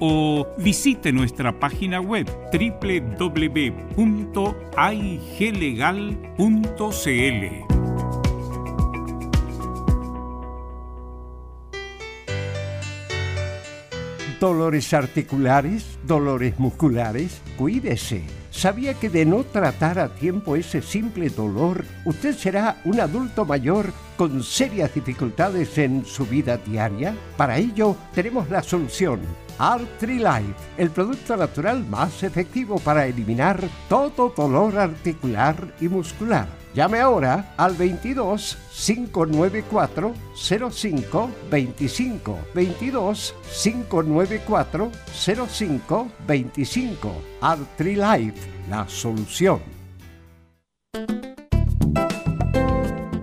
o visite nuestra página web www.iglegal.cl. Dolores articulares, dolores musculares, cuídese. ¿Sabía que de no tratar a tiempo ese simple dolor, usted será un adulto mayor con serias dificultades en su vida diaria? Para ello, tenemos la solución Artrilife, el producto natural más efectivo para eliminar todo dolor articular y muscular. Llame ahora al 22 594 05 25 22 594 05 25 Artrilife, la solución.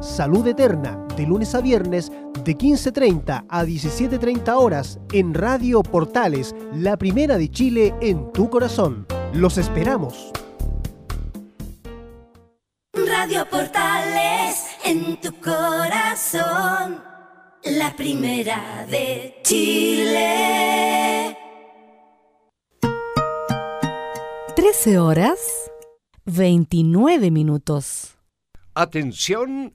Salud Eterna, de lunes a viernes, de 15.30 a 17.30 horas, en Radio Portales, la primera de Chile en tu corazón. Los esperamos. Radio Portales, en tu corazón, la primera de Chile. 13 horas 29 minutos. Atención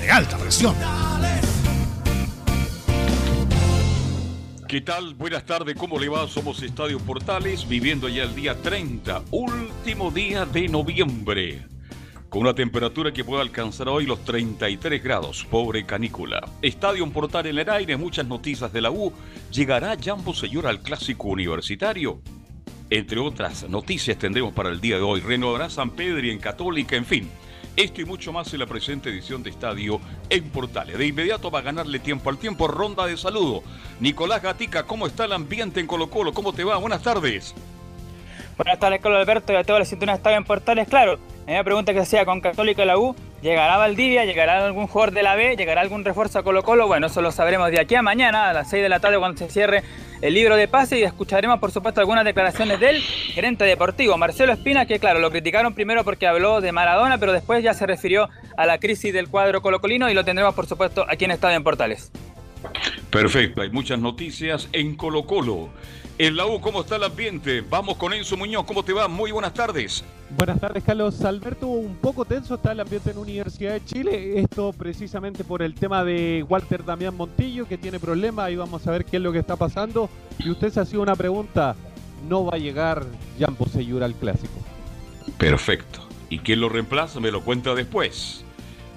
de alta presión. ¿Qué tal? Buenas tardes, ¿cómo le va? Somos Estadio Portales, viviendo ya el día 30, último día de noviembre, con una temperatura que puede alcanzar hoy los 33 grados, pobre canícula. Estadio Portal en el aire, muchas noticias de la U, ¿llegará Jambo Señor al clásico universitario? Entre otras noticias tendremos para el día de hoy, renovará San Pedro y en Católica, en fin. Esto y mucho más en la presente edición de Estadio en Portales. De inmediato va a ganarle tiempo al tiempo, ronda de saludo. Nicolás Gatica, ¿cómo está el ambiente en Colo Colo? ¿Cómo te va? Buenas tardes. Buenas tardes, Carlos Alberto, y a todos los sintonías de Estadio en Portales. Claro, la pregunta que hacía con Católica la U, ¿Llegará Valdivia? ¿Llegará algún jugador de la B? ¿Llegará algún refuerzo a Colo Colo? Bueno, eso lo sabremos de aquí a mañana, a las 6 de la tarde, cuando se cierre el libro de pase y escucharemos, por supuesto, algunas declaraciones del gerente deportivo, Marcelo Espina, que claro, lo criticaron primero porque habló de Maradona, pero después ya se refirió a la crisis del cuadro colocolino y lo tendremos, por supuesto, aquí en Estadio en Portales. Perfecto, hay muchas noticias en Colo Colo. En la U, ¿cómo está el ambiente? Vamos con Enzo Muñoz, ¿cómo te va? Muy buenas tardes. Buenas tardes, Carlos Alberto. Un poco tenso está el ambiente en Universidad de Chile. Esto precisamente por el tema de Walter Damián Montillo, que tiene problemas. Ahí vamos a ver qué es lo que está pasando. Y usted se ha sido una pregunta. No va a llegar Jan Bosellura al clásico. Perfecto. ¿Y quién lo reemplaza? Me lo cuenta después.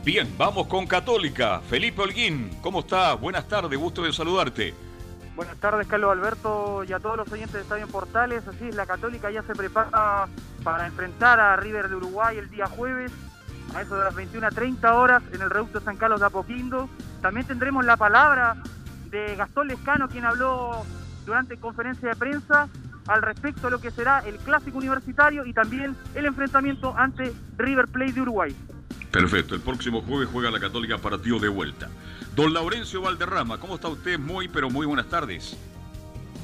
Bien, vamos con Católica. Felipe Holguín, ¿cómo está? Buenas tardes, gusto de saludarte. Buenas tardes, Carlos Alberto, y a todos los oyentes de Estadio Portales. Así es, la Católica ya se prepara para enfrentar a River de Uruguay el día jueves, a eso de las 21.30 horas, en el Reducto San Carlos de Apoquindo. También tendremos la palabra de Gastón Lescano, quien habló durante conferencia de prensa al respecto de lo que será el clásico universitario y también el enfrentamiento ante River Plate de Uruguay. Perfecto, el próximo jueves juega la Católica partido de vuelta. Don Laurencio Valderrama, ¿cómo está usted? Muy, pero muy buenas tardes.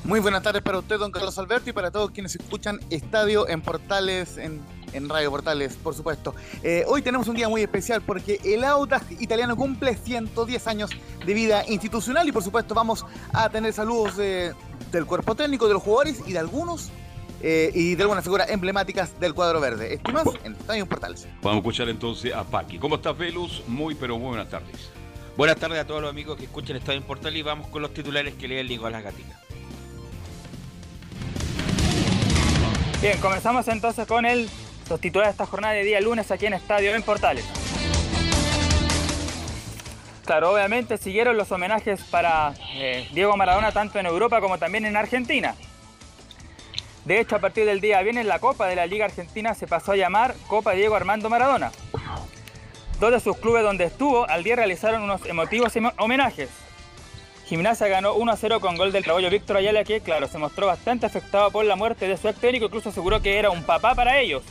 Muy buenas tardes para usted, don Carlos Alberto, y para todos quienes escuchan Estadio en Portales, en, Radio Portales, por supuesto. Eh, hoy tenemos un día muy especial porque el Audax italiano cumple 110 años de vida institucional y por supuesto vamos a tener saludos del cuerpo técnico, de los jugadores y de algunos eh, y de algunas figuras emblemáticas del cuadro verde. Esto más en Estadio Portales. Vamos a escuchar entonces a Paqui. ¿Cómo estás, Velus? Muy, pero muy buenas tardes. Buenas tardes a todos los amigos que escuchan Estadio Portal y vamos con los titulares que lee el Nicolás Gatica. Bien, comenzamos entonces con el, los titulares de esta jornada de día lunes aquí en Estadio en Portales. Claro, obviamente siguieron los homenajes para eh, Diego Maradona tanto en Europa como también en Argentina. De hecho, a partir del día viernes la Copa de la Liga Argentina se pasó a llamar Copa Diego Armando Maradona. Dos de sus clubes donde estuvo al día realizaron unos emotivos homenajes. Gimnasia ganó 1 0 con gol del traballo Víctor Ayala que, claro, se mostró bastante afectado por la muerte de su ex técnico, incluso aseguró que era un papá para ellos.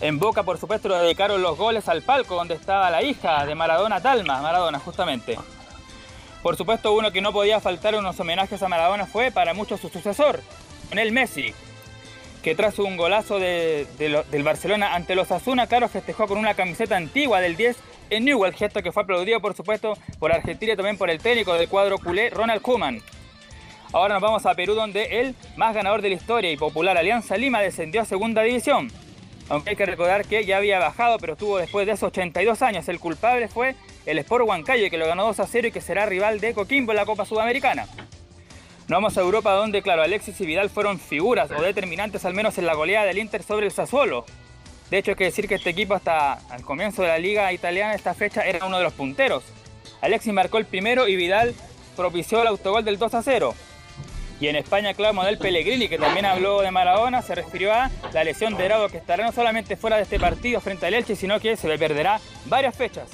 En Boca, por supuesto, le dedicaron los goles al palco donde estaba la hija de Maradona, Talma, Maradona, justamente. Por supuesto, uno que no podía faltar unos homenajes a Maradona fue para muchos su sucesor, Lionel Messi, que tras un golazo del Barcelona ante los Asuna, claro, festejó con una camiseta antigua del 10 en Newell, gesto que fue aplaudido por supuesto por Argentina y también por el técnico del cuadro culé, Ronald Koeman. Ahora nos vamos a Perú donde el más ganador de la historia y popular Alianza Lima descendió a segunda división. Aunque hay que recordar que ya había bajado, pero estuvo después de esos 82 años. El culpable fue el Sport Huancayo, que lo ganó 2 a 0 y que será rival de Coquimbo en la Copa Sudamericana. Nos vamos a Europa donde, claro, Alexis y Vidal fueron figuras o determinantes al menos en la goleada del Inter sobre el Sassuolo. De hecho, hay que decir que este equipo hasta al comienzo de la liga italiana, esta fecha, era uno de los punteros. Alexis marcó el primero y Vidal propició el autogol del 2 a 0. Y en España, claro, Manuel Pellegrini, que también habló de Maradona, se refirió a la lesión de Grado, que estará no solamente fuera de este partido frente al Elche, sino que se le perderá varias fechas.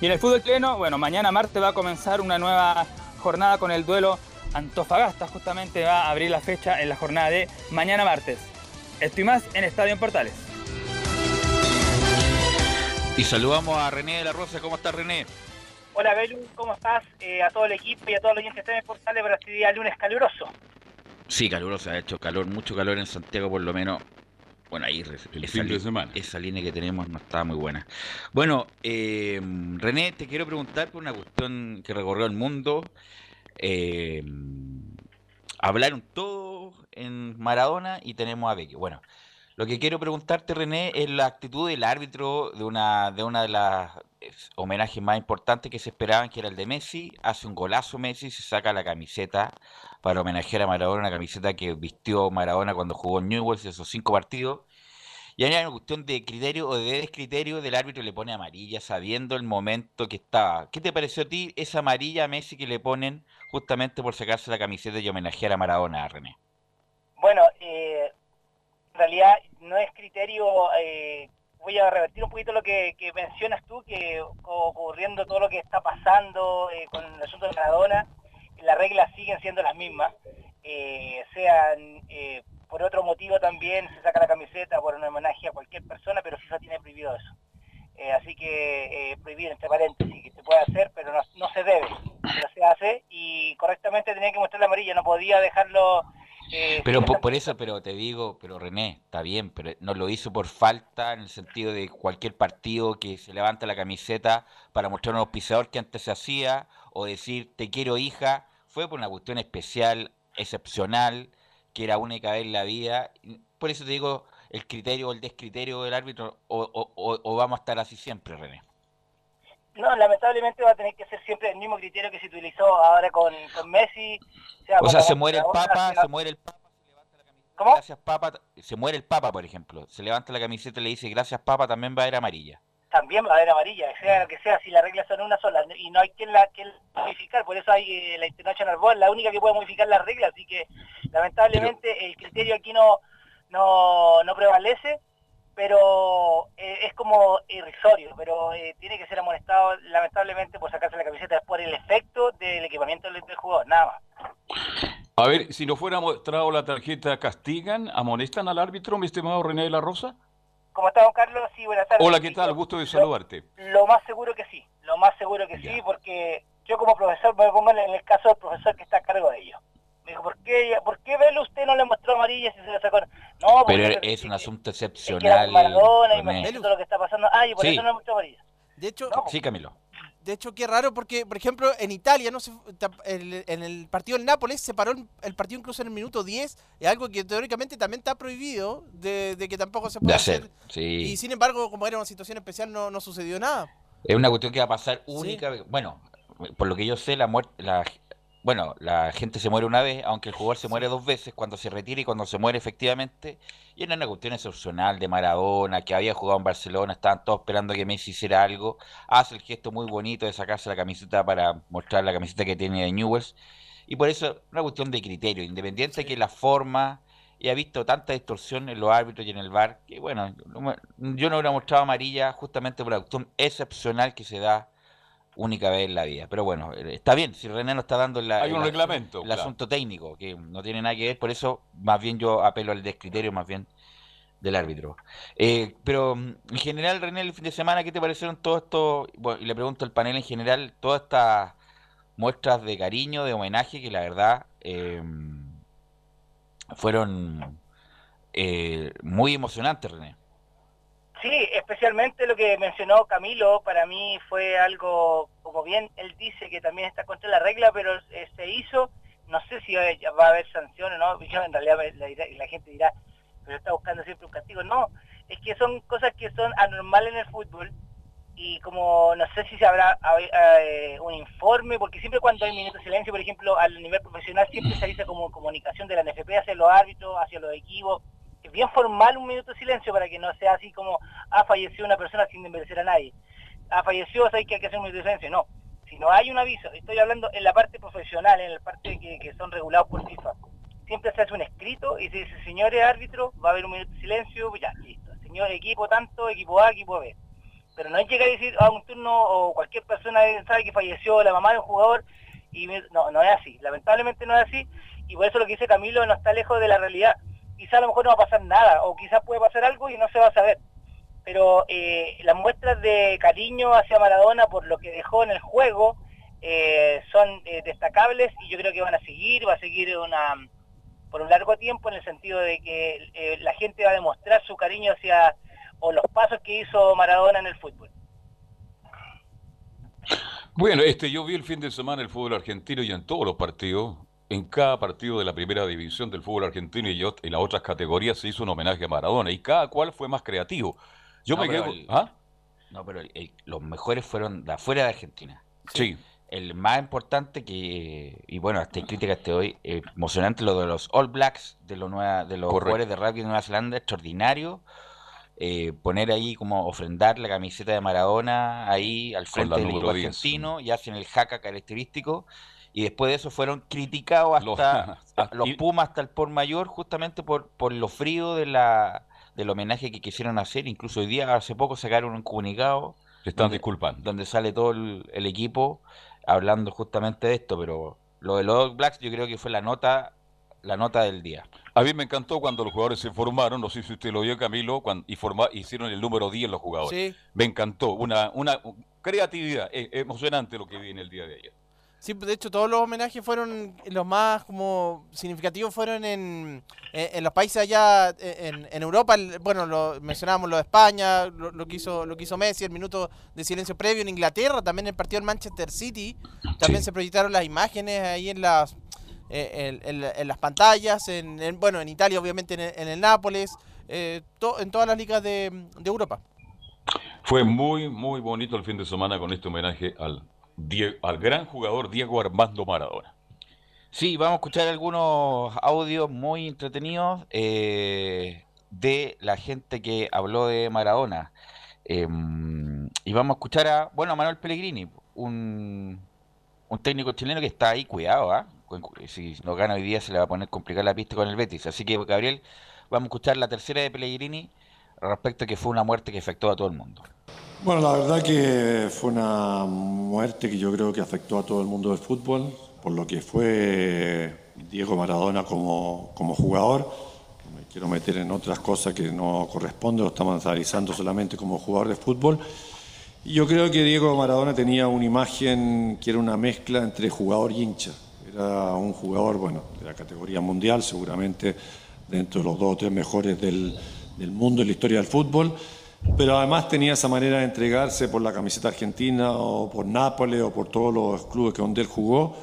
Y en el fútbol chileno, bueno, mañana martes va a comenzar una nueva jornada con el duelo Antofagasta justamente va a abrir la fecha en la jornada de mañana martes. Estoy más en Estadio en Portales. Y saludamos a René de la Rosa. ¿Cómo estás, René? Hola, Belu. ¿Cómo estás? Eh, a todo el equipo y a todos los oyentes de en Portales para este día lunes caluroso. Sí, caluroso. Ha hecho calor, mucho calor en Santiago por lo menos. Bueno, ahí el fin de semana. esa línea que tenemos no está muy buena. Bueno, eh, René, te quiero preguntar por una cuestión que recorrió el mundo eh, hablaron todos en Maradona y tenemos a Becky. Bueno, lo que quiero preguntarte, René, es la actitud del árbitro de una de una de las homenajes más importantes que se esperaban, que era el de Messi. Hace un golazo Messi, se saca la camiseta para homenajear a Maradona, una camiseta que vistió Maradona cuando jugó en Newell's esos cinco partidos. Y hay una cuestión de criterio o de descriterio del árbitro le pone amarilla sabiendo el momento que estaba. ¿Qué te pareció a ti esa amarilla a Messi que le ponen justamente por sacarse la camiseta y homenajear a Maradona, René? Bueno, eh, en realidad no es criterio, eh, voy a revertir un poquito lo que, mencionas tú, que ocurriendo todo lo que está pasando eh, con el asunto de Maradona, las reglas siguen siendo las mismas, sean por otro motivo también se saca la camiseta por un homenaje a cualquier persona, pero FIFA tiene prohibido eso. Eh, así que eh, prohibir entre paréntesis que se puede hacer, pero no, no se debe, pero se hace y correctamente tenía que mostrar la amarilla, no podía dejarlo eh, Pero por, por eso, pero te digo, pero René, está bien, pero no lo hizo por falta en el sentido de cualquier partido que se levanta la camiseta para mostrar un auspiciador que antes se hacía o decir te quiero hija, fue por una cuestión especial, excepcional, que era única vez en la vida. Por eso te digo, el criterio o el descriterio del árbitro, o, o- vamos a estar así siempre, René. No, lamentablemente va a tener que ser siempre el mismo criterio que se utilizó ahora con, con Messi. sea O sea, se muere el Papa, se muere el Papa, ¿Cómo? gracias Papa, se muere el Papa, por ejemplo, se levanta la camiseta y le dice gracias Papa, también va a ir amarilla. También va a haber amarilla, sea lo que sea, si las reglas son una sola y no hay quien la quien modificar, por eso hay eh, la International Board, la única que puede modificar las reglas, así que lamentablemente el criterio aquí no, no, no prevalece, pero eh, es como irrisorio, pero eh, tiene que ser amonestado lamentablemente por sacarse la camiseta es por el efecto del equipamiento del, del jugador, nada más. A ver, si no fuera mostrado la tarjeta, ¿castigan, amonestan al árbitro, mi estimado René de la Rosa? ¿Cómo está, don Carlos? Sí, buenas tardes. Hola, ¿qué tal? Gusto de saludarte. Lo más seguro que sí, lo más seguro que sí, porque yo como profesor me pongo en el caso del profesor que está a cargo de ello. Me dijo, ¿por qué, ¿por qué Velo usted no le mostró amarilla si se le sacó? No, porque Pero es es un asunto que excepcional. Maradona y René. me todo lo que está pasando. Ah, y por Sí. eso no le mostró amarilla. De hecho, Sí, Camilo. de hecho qué raro porque, por ejemplo, en Italia, no se, el- en el partido del Nápoles se paró el, el partido incluso en el minuto 10, es algo que teóricamente también está prohibido, de, de que tampoco se De puede hacer, hacer. sí. Y sin embargo, como era una situación especial, no, no sucedió nada. Es una cuestión que va a pasar única. Bueno, por lo que yo sé, la muerte, la, bueno, la gente se muere una vez, aunque el jugador se muere dos veces, cuando se retira y cuando se muere efectivamente. Y era una cuestión excepcional de Maradona, que había jugado en Barcelona, estaban todos esperando que Messi hiciera algo. Hace el gesto muy bonito de sacarse la camiseta para mostrar la camiseta que tiene de Newells. Y por eso, una cuestión de criterio, independiente que la forma, y ha visto tanta distorsión en los árbitros y en el VAR, que bueno, yo no hubiera mostrado amarilla justamente por la cuestión excepcional que se da única vez en la vida. Pero bueno, eh, está bien, si René nos está dando la, Hay un el- reglamento, el claro. asunto técnico, que no tiene nada que ver, por eso más bien yo apelo al descriterio más bien del árbitro. Eh, pero mm, en general, René, el fin de semana, ¿qué te parecieron todo esto? Bueno, y le pregunto al panel en general, todas estas muestras de cariño, de homenaje, que la verdad eh, fueron eh, muy emocionantes, René. Sí, especialmente lo que mencionó Camilo, para mí fue algo, como bien él dice, que también está contra la regla, pero eh, se hizo, no sé si va a- haber sanción o no, yo en realidad la, la gente dirá, pero está buscando siempre un castigo, no, es que son cosas que son anormales en el fútbol y como no sé si se habrá hab- eh, un informe, porque siempre cuando hay minutos de silencio, por ejemplo, al nivel profesional siempre se dice como comunicación de la NFP hacia los árbitros, hacia los equipos, bien formal un minuto de silencio para que no sea así como, ah, falleció una persona sin desmerecer a nadie. Ah, falleció, o sea, que hay que hacer un minuto de silencio. No, si no hay un aviso, estoy hablando en la parte profesional, en la parte que, que son regulados por FIFA. Siempre se hace un escrito y se dice, señores árbitros, va a haber un minuto de silencio, pues ya, listo. Señor equipo tanto, equipo A, equipo B. Pero no hay llegar y decir, a un turno o cualquier persona sabe que falleció la mamá de un jugador y no, no es así. Lamentablemente no es así y por eso lo que dice Camilo no está lejos de la realidad. Quizá a lo mejor no va a pasar nada o quizás puede pasar algo y no se va a saber. Pero eh, las muestras de cariño hacia Maradona por lo que dejó en el juego eh, son eh, destacables y yo creo que van a seguir, va a seguir una por un largo tiempo en el sentido de que la gente va a demostrar su cariño hacia o los pasos que hizo Maradona en el fútbol. Bueno, este, yo vi el fin de semana el fútbol argentino y en todos los partidos, en cada partido de la primera división del fútbol argentino y las otras categorías se hizo un homenaje a Maradona y cada cual fue más creativo. Yo No, me quedo... el- ¿Ah? No, pero el- el- los mejores fueron de afuera de Argentina. Sí. El más importante que, y bueno, hasta hay críticas te doy, eh, emocionante lo de los All Blacks, de los, nueva, de los Correcto. jugadores de rugby de Nueva Zelanda, extraordinario. Eh, poner ahí como ofrendar la camiseta de Maradona ahí al frente del equipo 10, argentino y hacen el jaca característico. Y después de eso fueron criticados Los- hasta los, y- Pumas hasta el por mayor, justamente por, por lo frío de la, del homenaje que quisieron hacer. Incluso hoy día, hace poco, sacaron un comunicado Se están donde- disculpando. donde sale todo el, el equipo hablando justamente de esto, pero lo de los Blacks yo creo que fue la nota, la nota del día. A mí me encantó cuando los jugadores se formaron, no sé si usted lo vio Camilo, cuando, y forma, hicieron el número 10 los jugadores. Sí. Me encantó, una, una creatividad, es emocionante lo que vi en el día de ayer. Sí, de hecho todos los homenajes fueron, los más como significativos fueron en, en, en los países allá en, en Europa. El- Bueno, lo, mencionábamos lo de España, lo, lo que hizo, lo que hizo Messi, el minuto de silencio previo en Inglaterra, también el partido en Manchester City. También se proyectaron las imágenes ahí en las eh, en, en- las pantallas, en, en- bueno, en Italia obviamente en el, en el Nápoles, eh, to- en todas las ligas de, de Europa. Fue muy, muy bonito el fin de semana con este homenaje al, Al gran jugador Diego Armando Maradona. Sí, vamos a escuchar algunos audios muy entretenidos eh, de la gente que habló de Maradona. Em, y vamos a escuchar a, bueno, a Manuel Pellegrini, un, un técnico chileno que está ahí, cuidado, ¿ah? Si no gana hoy día se le va a poner complicada la pista con el Betis. Así que, Gabriel, vamos a escuchar la tercera de Pellegrini respecto a que fue una muerte que afectó a todo el mundo. Bueno, la verdad que fue una muerte que yo creo que afectó a todo el mundo del fútbol, por lo que fue Diego Maradona como, como jugador. Me quiero meter en otras cosas que no corresponden, lo estamos analizando solamente como jugador de fútbol. Y yo creo que Diego Maradona tenía una imagen que era una mezcla entre jugador y hincha. Era un jugador, bueno, de la categoría mundial, seguramente dentro de los dos o tres mejores del, del mundo en la historia del fútbol pero además tenía esa manera de entregarse por la camiseta argentina o por Nápoles o por todos los clubes que donde él jugó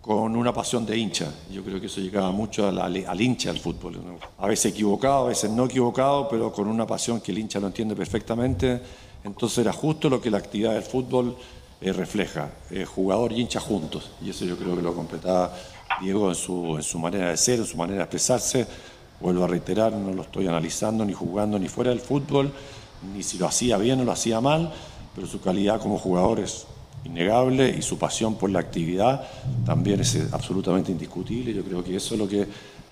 con una pasión de hincha. Yo creo que eso llegaba mucho al, al- al hincha del fútbol. ¿no? A veces equivocado, a veces no equivocado, pero con una pasión que el hincha lo entiende perfectamente. Entonces era justo lo que la actividad del fútbol eh, refleja, eh, jugador y hincha juntos. Y eso yo creo que lo completaba Diego en su, en su manera de ser, en su manera de expresarse. Vuelvo a reiterar, no lo estoy analizando ni jugando ni fuera del fútbol, ni si lo hacía bien o lo hacía mal, pero su calidad como jugador es innegable y su pasión por la actividad también es eh, absolutamente indiscutible. Yo creo que eso es lo que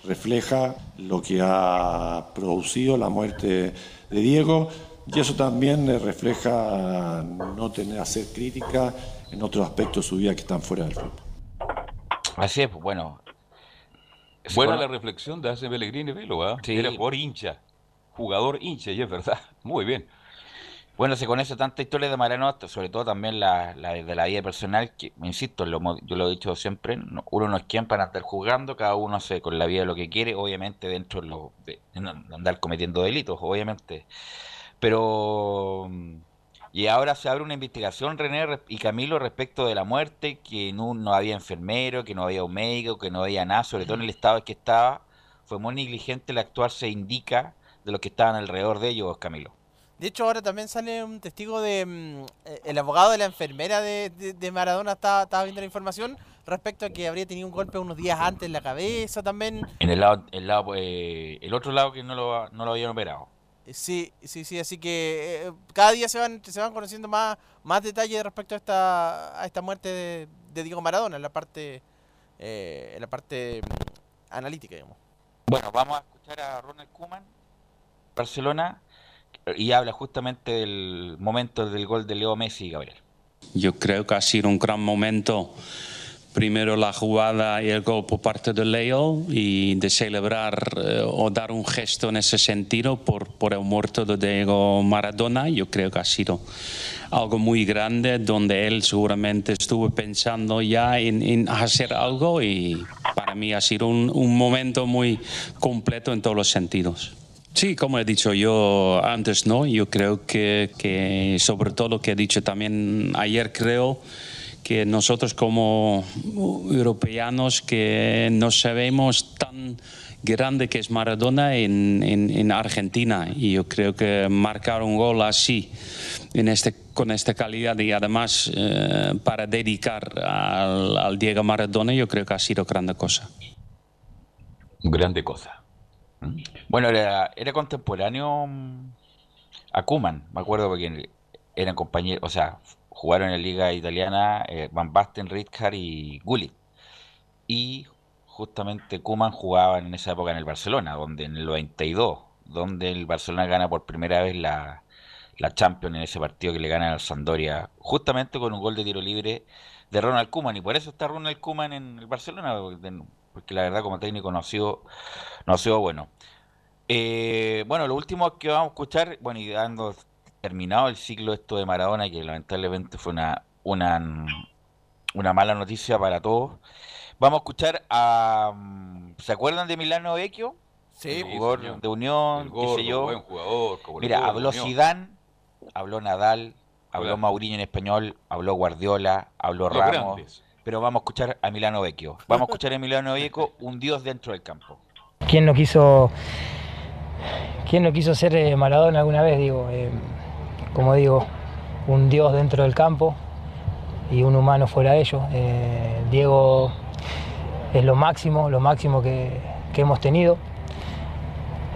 refleja lo que ha producido la muerte de Diego y eso también eh, refleja no tener hacer crítica en otros aspectos de su vida que están fuera del fútbol. Así es, pues, bueno. Buena Bueno. la reflexión de hace Pellegrini Velo, ¿ah? Era jugador hincha, jugador hincha, y es verdad, muy bien. Bueno, se conoce tanta historia de Maradona, sobre todo también la, la de la vida personal, que, insisto, yo lo he dicho siempre, no- uno no es quien para andar jugando, cada uno hace con la vida lo que quiere, obviamente dentro de, lo, andar cometiendo delitos, obviamente. Pero... mm, Y ahora se abre una investigación, René y Camilo, respecto de la muerte, que no, no había enfermero, que no había un médico, que no había nada, sobre todo en el estado en que estaba. Fue muy negligente el actuar, se indica, de los que estaban alrededor de ellos, Camilo. De hecho, ahora también sale un testigo de. mm, eh, el abogado de la enfermera de, de- de Maradona estaba, estaba viendo la información respecto a que habría tenido un golpe unos días antes en la cabeza también. En el lado, el lado, eh, el otro lado que no lo, no lo habían operado. Eh, Sí, sí, sí, así que eh, cada día se van, se van conociendo más, más detalles respecto a esta, a esta muerte de, de Diego Maradona en la parte, eh, en la parte mm, analítica, digamos. Bueno, vamos a escuchar a Ronald Koeman, Barcelona, y habla justamente del momento del gol de Leo Messi Gabriel. Yo creo que ha sido un gran momento. Primero la jugada y el gol por parte de Leo y de celebrar eh, o dar un gesto en ese sentido por, el muerto de Diego Maradona. Yo creo que ha sido algo muy grande donde él seguramente estuvo pensando ya en, hacer algo y para mí ha sido un momento muy completo en todos los sentidos. Sí, como he dicho yo antes, ¿no? Yo creo que, que sobre todo lo que he dicho también ayer, creo que nosotros como europeanos que no sabemos tan grande que es Maradona en, en- en Argentina y yo creo que marcar un gol así en este, con esta calidad y además eh, para dedicar al, al Diego Maradona yo creo que ha sido grande cosa. Grande cosa. Bueno, era, contemporáneo mm, a Koeman, me acuerdo porque eran compañeros, o sea, jugaron en la liga italiana eh, Van Basten, Rijkaard y Gullit. Y justamente Koeman jugaba en esa época en el Barcelona, donde en el 92, donde el Barcelona gana por primera vez la, la Champions en ese partido que le gana al Sampdoria, justamente con un gol de tiro libre de Ronald Koeman, y por eso está Ronald Koeman en el Barcelona, porque la verdad como técnico no ha sido, no ha sido bueno. Eh, bueno, lo último que vamos a escuchar, bueno, y dando terminado el ciclo esto de Maradona, que lamentablemente fue una, una, una mala noticia para todos. Vamos a escuchar a... ¿Se acuerdan de Milano Vecchio? Sí, el jugador de Unión, El qué sé yo. buen jugador, como Mira, habló. Zidane, habló Nadal, habló. Mauriño en español, habló Guardiola, habló Los Ramos. grandes. Pero vamos a escuchar a Milano Vecchio. Vamos a escuchar a Milano Vecchio, un dios dentro del campo. ¿Quién no quiso, quién no quiso ser eh, Maradona alguna vez? Digo, eh, como digo, un dios dentro del campo y un humano fuera de ello. Eh, Diego es lo máximo, lo máximo que, que hemos tenido.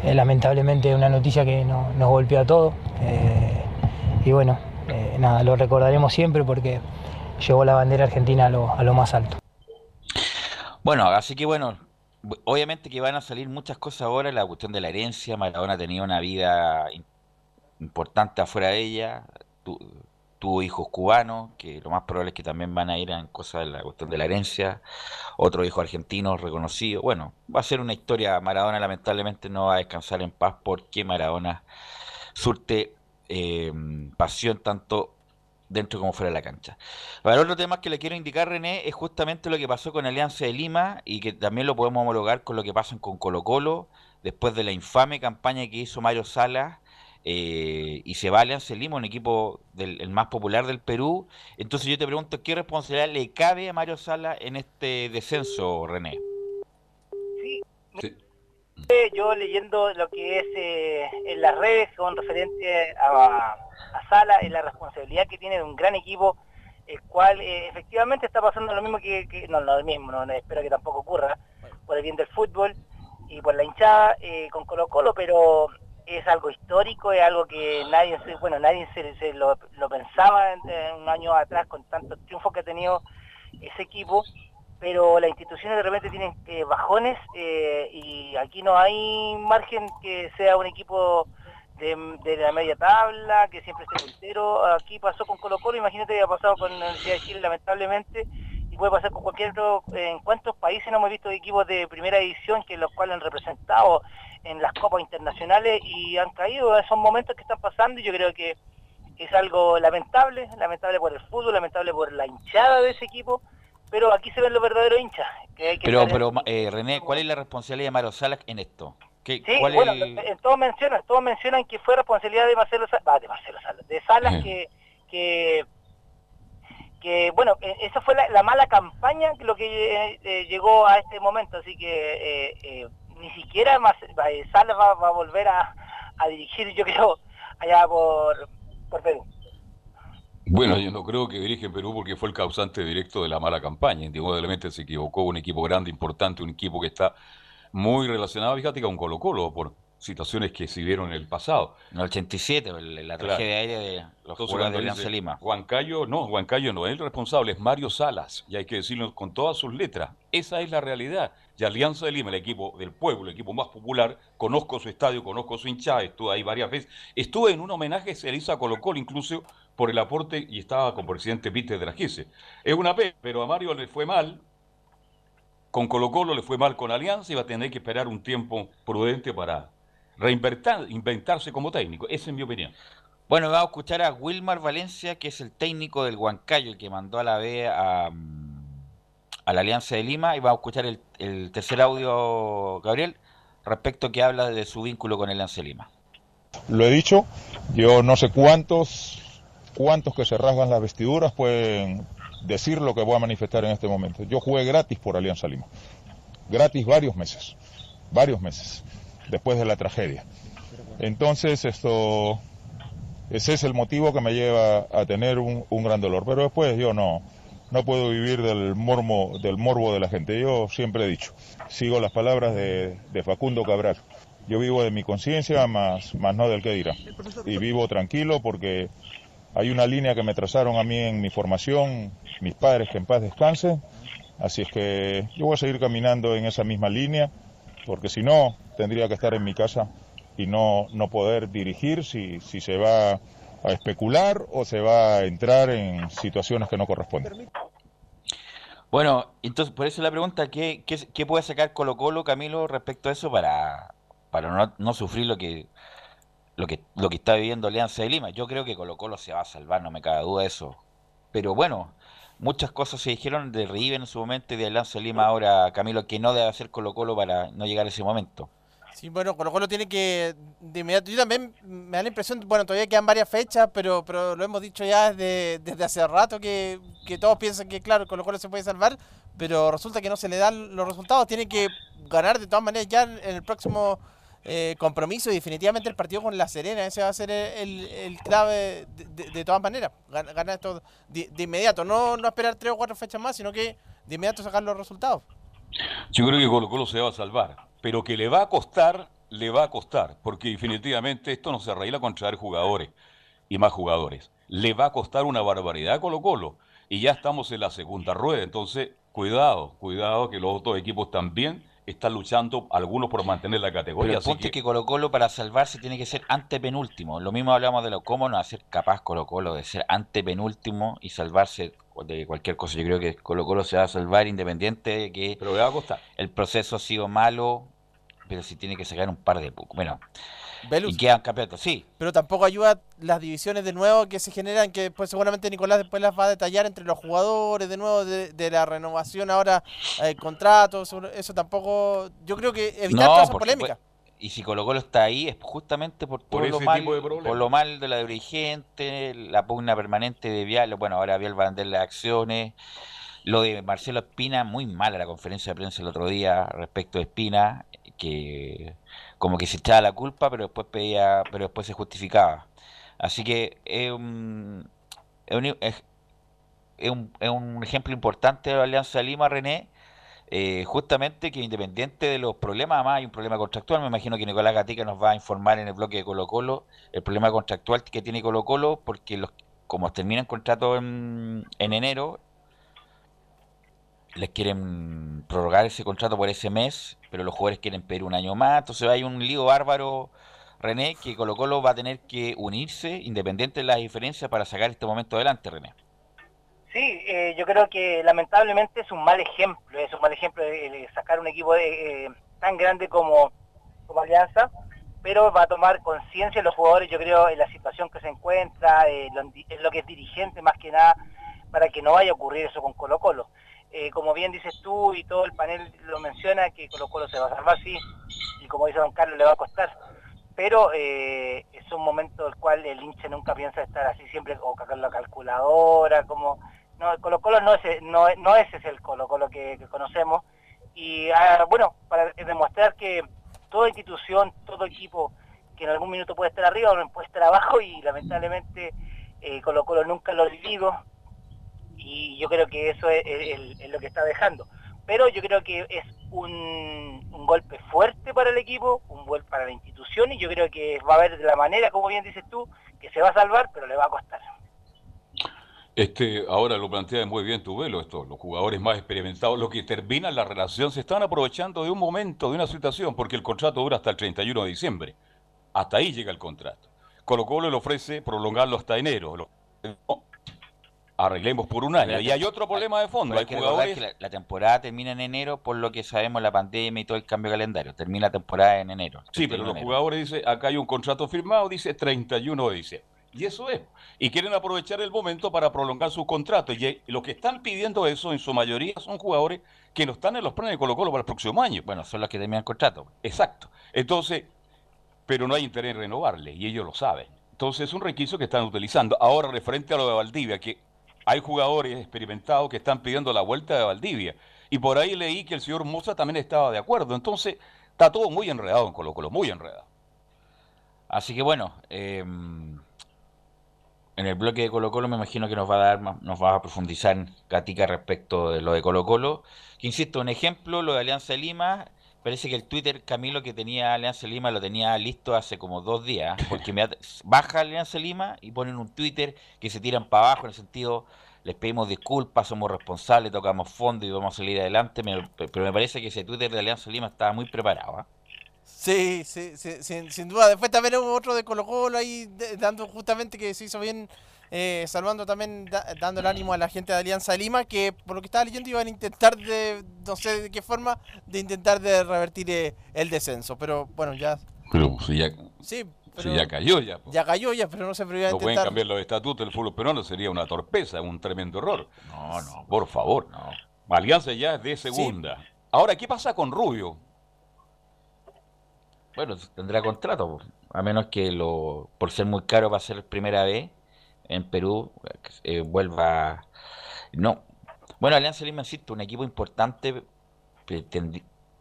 Eh, lamentablemente una noticia que no- nos golpeó a todos. Y bueno, nada, lo recordaremos siempre porque llevó la bandera argentina a lo, a lo más alto. Bueno, así que bueno, obviamente que van a salir muchas cosas ahora, la cuestión de la herencia, Maradona tenía una vida im- importante afuera de ella, tu- tuvo hijos cubanos, que lo más probable es que también van a ir en cosas de la cuestión de la herencia, otro hijo argentino reconocido, bueno, va a ser una historia, Maradona lamentablemente no va a descansar en paz porque Maradona surte eh, pasión tanto dentro como fuera de la cancha. Para otro tema que le quiero indicar, René, es justamente lo que pasó con Alianza de Lima y que también lo podemos homologar con lo que pasa con Colo Colo después de la infame campaña que hizo Mario Salas eh, y se va Alianza de Lima, un equipo del, el más popular del Perú. Entonces yo te pregunto, ¿qué responsabilidad le cabe a Mario Salas en este descenso, René? Yo leyendo lo que es eh, en las redes con referente a, a Sala, en la responsabilidad que tiene de un gran equipo, el cual eh, efectivamente está pasando lo mismo que, no, no lo mismo, no, espero que tampoco ocurra, por el bien del fútbol y por la hinchada eh, con Colo Colo, pero es algo histórico, es algo que nadie, se- bueno, nadie se, lo, pensaba en, en un año atrás con tantos triunfos que ha tenido ese equipo pero las instituciones de repente tienen eh, bajones eh, y aquí no hay margen que sea un equipo de, de la media tabla, que siempre esté puntero. Aquí pasó con Colo Colo, imagínate que ha pasado con la Universidad de Chile lamentablemente, y puede pasar con cualquier otro. ¿En cuántos países no hemos visto equipos de primera división que los cuales han representado en las copas internacionales y han caído? Son momentos que están pasando y yo creo que es algo lamentable, lamentable por el fútbol, lamentable por la hinchada de ese equipo, pero aquí se ven los verdaderos hinchas. Que hay que Pero, pero eh, René, ¿cuál es la responsabilidad de Mario Salas en esto? ¿Qué, Sí, cuál bueno, es todos mencionan, todos mencionan que fue responsabilidad de Marcelo Salas, de Marcelo Salas, de Salas que, que, que, bueno, eh, esa fue la, la mala campaña lo que eh, eh, llegó a este momento, así que eh, ni siquiera Salas va, va a volver a, a dirigir, yo creo, allá por, por Perú. Bueno, yo no creo que dirige en Perú porque fue el causante directo de la mala campaña. Indudablemente se equivocó, un equipo grande, importante, un equipo que está muy relacionado, fíjate, con Colo Colo, por situaciones que se vieron en el pasado. En el 87, el- la tragedia aérea de los Entonces, jugadores de Alianza Lima. Huancayo, no, Huancayo no es el responsable, es Mario Salas, y hay que decirlo con todas sus letras. Esa es la realidad. Y Alianza de Lima, el equipo del pueblo, el equipo más popular, conozco su estadio, conozco su hinchada, estuve ahí varias veces. Estuve en un homenaje que se le hizo a Colo Colo, incluso por el aporte, y estaba con presidente Peter de la Gise. Es una pena, pero a Mario le fue mal, con Colo Colo le fue mal con Alianza y va a tener que esperar un tiempo prudente para reinventar, inventarse como técnico. Esa es mi opinión. Bueno, vamos a escuchar a Wilmar Valencia, que es el técnico del Huancayo, el que mandó a la B a, a la Alianza de Lima, y vamos a escuchar el, el tercer audio, Gabriel, respecto que habla de su vínculo con el Alianza de Lima. Lo he dicho, yo no sé cuántos, cuántos que se rasgan las vestiduras pueden decir lo que voy a manifestar en este momento. Yo jugué gratis por Alianza Lima, gratis varios meses, varios meses, después de la tragedia. Entonces, esto, ese es el motivo que me lleva a tener un, un gran dolor. Pero después yo no, no puedo vivir del mormo, del morbo de la gente. Yo siempre he dicho, sigo las palabras de, de Facundo Cabral. Yo vivo de mi conciencia, más, más no del que dirá. Y vivo tranquilo porque hay una línea que me trazaron a mí en mi formación, mis padres que en paz descansen. Así es que yo voy a seguir caminando en esa misma línea, porque si no, tendría que estar en mi casa y no, no poder dirigir si, si se va a especular o se va a entrar en situaciones que no corresponden. Bueno, entonces por eso la pregunta, ¿qué, qué, puede sacar Colo Colo, Camilo, respecto a eso para, para no, no sufrir lo que, lo que lo que está viviendo Alianza de Lima? Yo creo que Colo Colo se va a salvar, no me cabe duda de eso. Pero bueno, muchas cosas se dijeron de River en su momento y de Alianza de Lima ahora, Camilo, que no debe hacer Colo Colo para no llegar a ese momento. Sí, bueno, Colo Colo tiene que de inmediato. Yo también me da la impresión, bueno, todavía quedan varias fechas, pero, pero lo hemos dicho ya desde, desde hace rato que, que todos piensan que, claro, Colo Colo se puede salvar, pero resulta que no se le dan los resultados. Tiene que ganar de todas maneras ya en el próximo eh, compromiso y definitivamente el partido con La Serena. Ese va a ser el, el clave de, todas maneras. Ganar esto de, de, inmediato. No, no esperar tres o cuatro fechas más, sino que de inmediato sacar los resultados. Yo creo que Colo Colo se va a salvar, pero que le va a costar, le va a costar, porque definitivamente esto no se arregla con traer jugadores y más jugadores. Le va a costar una barbaridad a Colo Colo y ya estamos en la segunda rueda, entonces cuidado, cuidado que los otros equipos también están luchando algunos por mantener la categoría. Pero el punto que... es que Colo Colo para salvarse tiene que ser antepenúltimo. Lo mismo hablamos de lo cómo no hacer capaz Colo Colo de ser antepenúltimo y salvarse de cualquier cosa. Yo creo que Colo Colo se va a salvar independiente de que pero le va a costar. el proceso ha sido malo, pero si tiene que sacar un par de... Bueno, Y quedan campeonatos, sí. Pero tampoco ayuda las divisiones de nuevo que se generan, que después seguramente Nicolás después las va a detallar entre los jugadores de nuevo, de, de la renovación ahora, eh, contratos, eso tampoco... Yo creo que evitar no, toda esa polémica. Y si Colo Colo está ahí es justamente por, por, lo, mal, por lo mal de la dirigente, la pugna permanente de Vial, bueno, ahora Vial va a vender las acciones, lo de Marcelo Espina, muy mala la conferencia de prensa el otro día respecto de Espina, que como que se echaba la culpa, pero después pedía, pero después se justificaba. Así que es un, es un, es un, es un ejemplo importante de la Alianza de Lima, René, eh, justamente que independiente de los problemas, además hay un problema contractual, me imagino que Nicolás Gatica nos va a informar en el bloque de Colo Colo el problema contractual que tiene Colo Colo, porque los, como terminan contrato en, en enero, les quieren prorrogar ese contrato por ese mes, pero los jugadores quieren pedir un año más, entonces hay un lío bárbaro, René, que Colo Colo va a tener que unirse, independiente de las diferencias, para sacar este momento adelante, René. Sí, eh, yo creo que lamentablemente es un mal ejemplo, es un mal ejemplo de, de sacar un equipo eh, tan grande como, como Alianza, pero va a tomar conciencia los jugadores, yo creo, en la situación que se encuentra, eh, en lo que es dirigente más que nada, para que no vaya a ocurrir eso con Colo Colo. Eh, como bien dices tú y todo el panel lo menciona, que Colo Colo se va a salvar, sí, y como dice don Carlos, le va a costar. Pero eh, es un momento el cual el hincha nunca piensa estar así siempre o con la calculadora, como... No, Colo Colo no es, no, no ese es el Colo Colo que, conocemos. Y ah, bueno, para demostrar que toda institución, todo equipo que en algún minuto puede estar arriba puede estar abajo y lamentablemente eh, Colo Colo nunca lo vivido y yo creo que eso es, lo que está dejando. Pero yo creo que es un, un, golpe fuerte para el equipo, un golpe para la institución y yo creo que va a haber de la manera, como bien dices tú, que se va a salvar, pero le va a costar. Este, ahora lo plantea muy bien tu velo, esto, los jugadores más experimentados, los que terminan la relación, se están aprovechando de un momento, de una situación, porque el contrato dura hasta el 31 de diciembre. Hasta ahí llega el contrato. Colo Colo le ofrece prolongarlo hasta enero. Lo, arreglemos por un año. Y hay otro problema de fondo. Hay, hay jugadores... que la, la, temporada termina en enero, por lo que sabemos la pandemia y todo el cambio de calendario. Termina la temporada en enero. Sí, pero los jugadores dicen, acá hay un contrato firmado, dice 31 de diciembre. Y eso es. Y quieren aprovechar el momento para prolongar su contrato. Y los que están pidiendo eso, en su mayoría, son jugadores que no están en los planes de Colo Colo para el próximo año. Bueno, son los que terminan el contrato. Exacto. Entonces, pero no hay interés en renovarle, y ellos lo saben. Entonces, es un requisito que están utilizando. Ahora, referente a lo de Valdivia, que hay jugadores experimentados que están pidiendo la vuelta de Valdivia. Y por ahí leí que el señor Moza también estaba de acuerdo. Entonces, está todo muy enredado en Colo Colo, muy enredado. Así que bueno, eh, en el bloque de Colo Colo me imagino que nos va a dar nos va a profundizar Gatica respecto de lo de Colo Colo. Que insisto, un ejemplo, lo de Alianza Lima, parece que el Twitter Camilo que tenía Alianza Lima lo tenía listo hace como dos días, porque me baja Alianza Lima y ponen un Twitter que se tiran para abajo en el sentido, les pedimos disculpas, somos responsables, tocamos fondo y vamos a salir adelante, pero me parece que ese Twitter de Alianza Lima estaba muy preparado. ¿eh? Sí, sí, sí sin, sin, duda. Después también hubo otro de Colo Colo ahí, de, dando justamente que se hizo bien eh, saludando también, dando el ánimo a la gente de Alianza Lima, que por lo que estaba leyendo iban a intentar de, no sé de qué forma, de intentar de revertir eh, el descenso. Pero bueno, ya... Pero si ya, sí, si ya cayó ya. Ya cayó ya, pero no se prevé No pueden cambiar los estatutos del fútbol peruano, sería una torpeza, un tremendo error. No, no. Por favor. No. Alianza ya es de segunda. Ahora, ¿qué pasa con Rubio? Bueno, tendrá contrato, a menos que lo por ser muy caro va a ser primera vez en Perú eh, vuelva. No. Bueno, Alianza Lima, insisto, un equipo importante.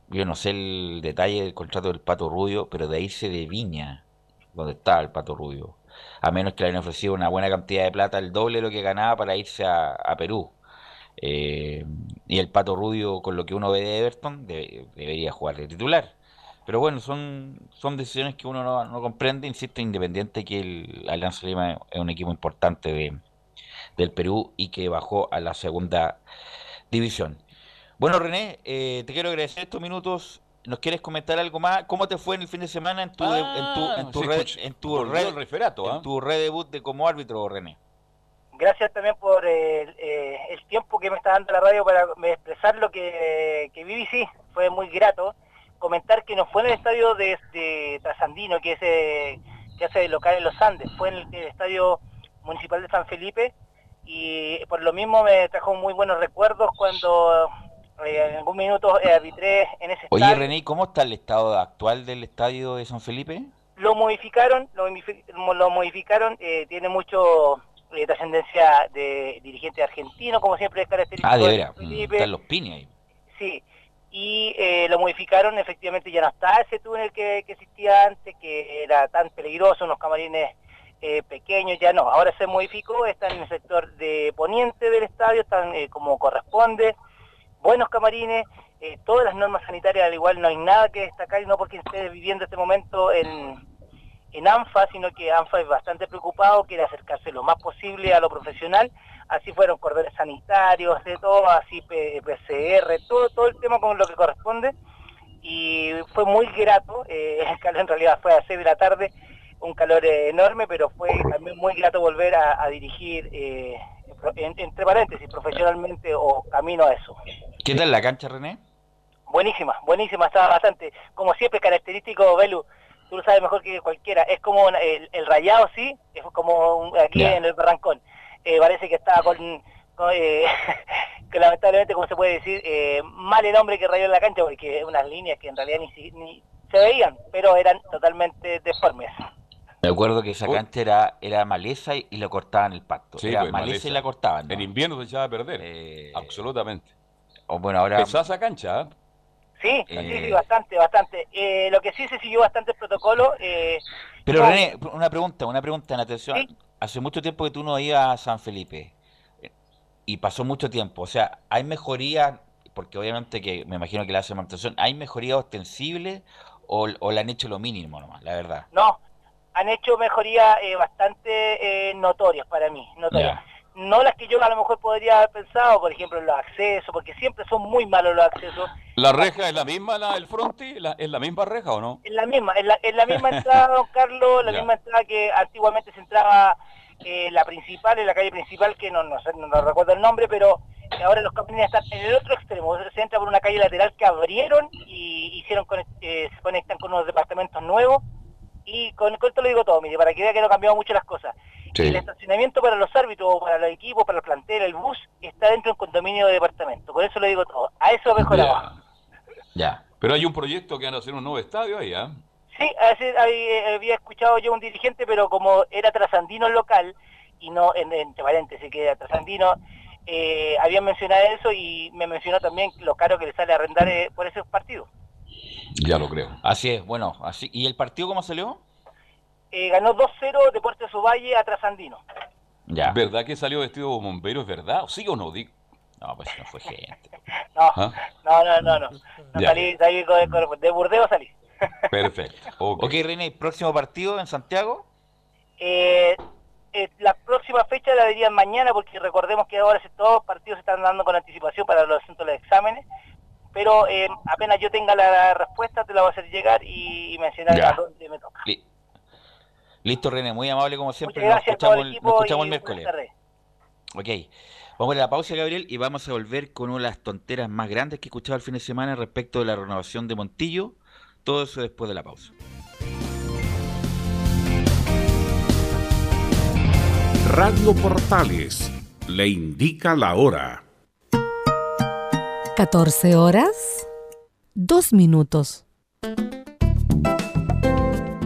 Yo no sé el detalle del contrato del Pato Rubio, pero de irse de Viña, donde está el Pato Rubio. A menos que le hayan ofrecido una buena cantidad de plata, el doble de lo que ganaba para irse a, Perú. Eh, y el Pato Rubio, con lo que uno ve de Everton, debería jugar de titular. Pero bueno, son, son decisiones que uno no, comprende, insisto, independiente que el Alianza Lima es un equipo importante de, del Perú y que bajó a la segunda división. Bueno, René, eh, te quiero agradecer estos minutos. ¿Nos quieres comentar algo más? ¿Cómo te fue en el fin de semana en tu, en tu, en tu red, en tu red, referato, en ¿ah? tu red debut de como árbitro, René? Gracias también por el, eh, el tiempo que me está dando la radio para expresar lo que, que viví, sí, fue muy grato comentar que no fue en el estadio de, Trasandino, que, es, eh, que hace local en los Andes, fue en el, estadio municipal de San Felipe y por lo mismo me trajo muy buenos recuerdos cuando eh, en algún minuto eh, arbitré en ese estadio. Oye René, ¿cómo está el estado actual del estadio de San Felipe? Lo modificaron, lo, modificaron, tiene mucho trascendencia de dirigente argentino, como siempre es característico. Ah, de veras, están los pines ahí. Sí, y eh, lo modificaron, efectivamente ya no está ese túnel que, existía antes, que era tan peligroso, unos camarines eh, pequeños, ya no, ahora se modificó, están en el sector de poniente del estadio, están eh, como corresponde, buenos camarines, todas las normas sanitarias al igual no hay nada que destacar, y no porque esté viviendo este momento en, en ANFA, sino que ANFA es bastante preocupado, quiere acercarse lo más posible a lo profesional, así fueron cordones sanitarios, de todo, así PCR, todo, todo el tema con lo que corresponde, y fue muy grato, eh, el calor en realidad fue a 6 de la tarde, un calor enorme, pero fue también muy grato volver a, dirigir, eh, entre paréntesis, profesionalmente o camino a eso. ¿Qué tal la cancha, René? Buenísima, buenísima, estaba bastante, como siempre, característico, Belu, tú lo sabes mejor que cualquiera, es como el, rayado, sí, es como aquí en el Barrancón, eh, parece que estaba con, eh, que lamentablemente, como se puede decir, eh, mal el hombre que rayó en la cancha, porque unas líneas que en realidad ni, ni se veían, pero eran totalmente deformes. Me acuerdo que esa cancha era, era maleza y, lo cortaban el pacto. era pues, maleza, y la cortaban. En invierno se echaba a perder. Absolutamente. O bueno, ahora... esa cancha, Sí, sí, sí, bastante, bastante. Eh, lo que sí se siguió bastante el protocolo. Eh, Pero René, una pregunta, una pregunta en atención. Hace mucho tiempo que tú no ibas a San Felipe eh, y pasó mucho tiempo. O sea, ¿hay mejoría? Porque obviamente que me imagino que la hace manutención. ¿Hay mejoría ostensible o, o le han hecho lo mínimo nomás, la verdad? No, han hecho mejoría bastante notorias para mí, notorias no las que yo a lo mejor podría haber pensado, por ejemplo, los accesos, porque siempre son muy malos los accesos. ¿La reja es la misma, la, el fronti? ¿Es la misma reja o no? Es la misma, es la, misma entrada, don Carlos, la misma entrada que antiguamente se entraba eh, la principal, en la calle principal, que no, no, no, recuerdo el nombre, pero ahora los campines están en el otro extremo, se entra por una calle lateral que abrieron y hicieron eh, se conectan con unos departamentos nuevos, y con, esto lo digo todo, mire, para que vea que no han cambiado mucho las cosas. El estacionamiento para los árbitros, para los equipos, para el plantel, el bus, está dentro de un condominio de departamento. Por eso lo digo todo. A eso mejoraba. Ya. Pero hay un proyecto que van a hacer un nuevo estadio ahí, ¿ah? Sí, había escuchado yo un dirigente, pero como era trasandino local, y no, en, entre paréntesis, que era trasandino, eh, habían mencionado eso y me mencionó también lo caro que le sale arrendar eh, por esos partidos. Ya lo creo. Así es, bueno, así ¿y el partido cómo salió? Eh, ganó 2-0 Deportes Valle a Trasandino. Ya. ¿Verdad que salió vestido de bombero? ¿Es verdad? ¿Sí o no? No, pues no fue gente. ¿Ah? no, no, no, no, no. salí, salí de Burdeo salí. Perfecto. Okay. ok, René, ¿próximo partido en Santiago? Eh, eh, la próxima fecha la dirían mañana porque recordemos que ahora todos los partidos se están dando con anticipación para los asuntos de los exámenes pero eh, apenas yo tenga la respuesta te la voy a hacer llegar y, mencionar a dónde me toca. Listo, René, muy amable como siempre. Muchas gracias a todo el escuchamos, equipo nos escuchamos y el miércoles. Ok. Vamos a la pausa, Gabriel, y vamos a volver con una de las tonteras más grandes que he escuchado el fin de semana respecto de la renovación de Montillo. Todo eso después de la pausa. Radio Portales le indica la hora. 14 horas, 2 minutos.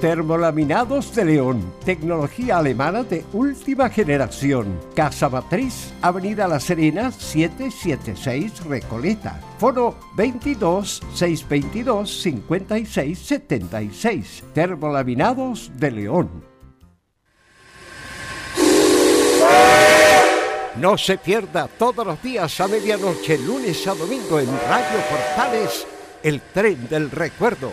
Termolaminados de León, tecnología alemana de última generación. Casa Matriz, Avenida La Serena, 776 Recoleta. Foro 22 622 56 76. Termolaminados de León. No se pierda todos los días a medianoche, lunes a domingo en Radio Portales, el tren del recuerdo.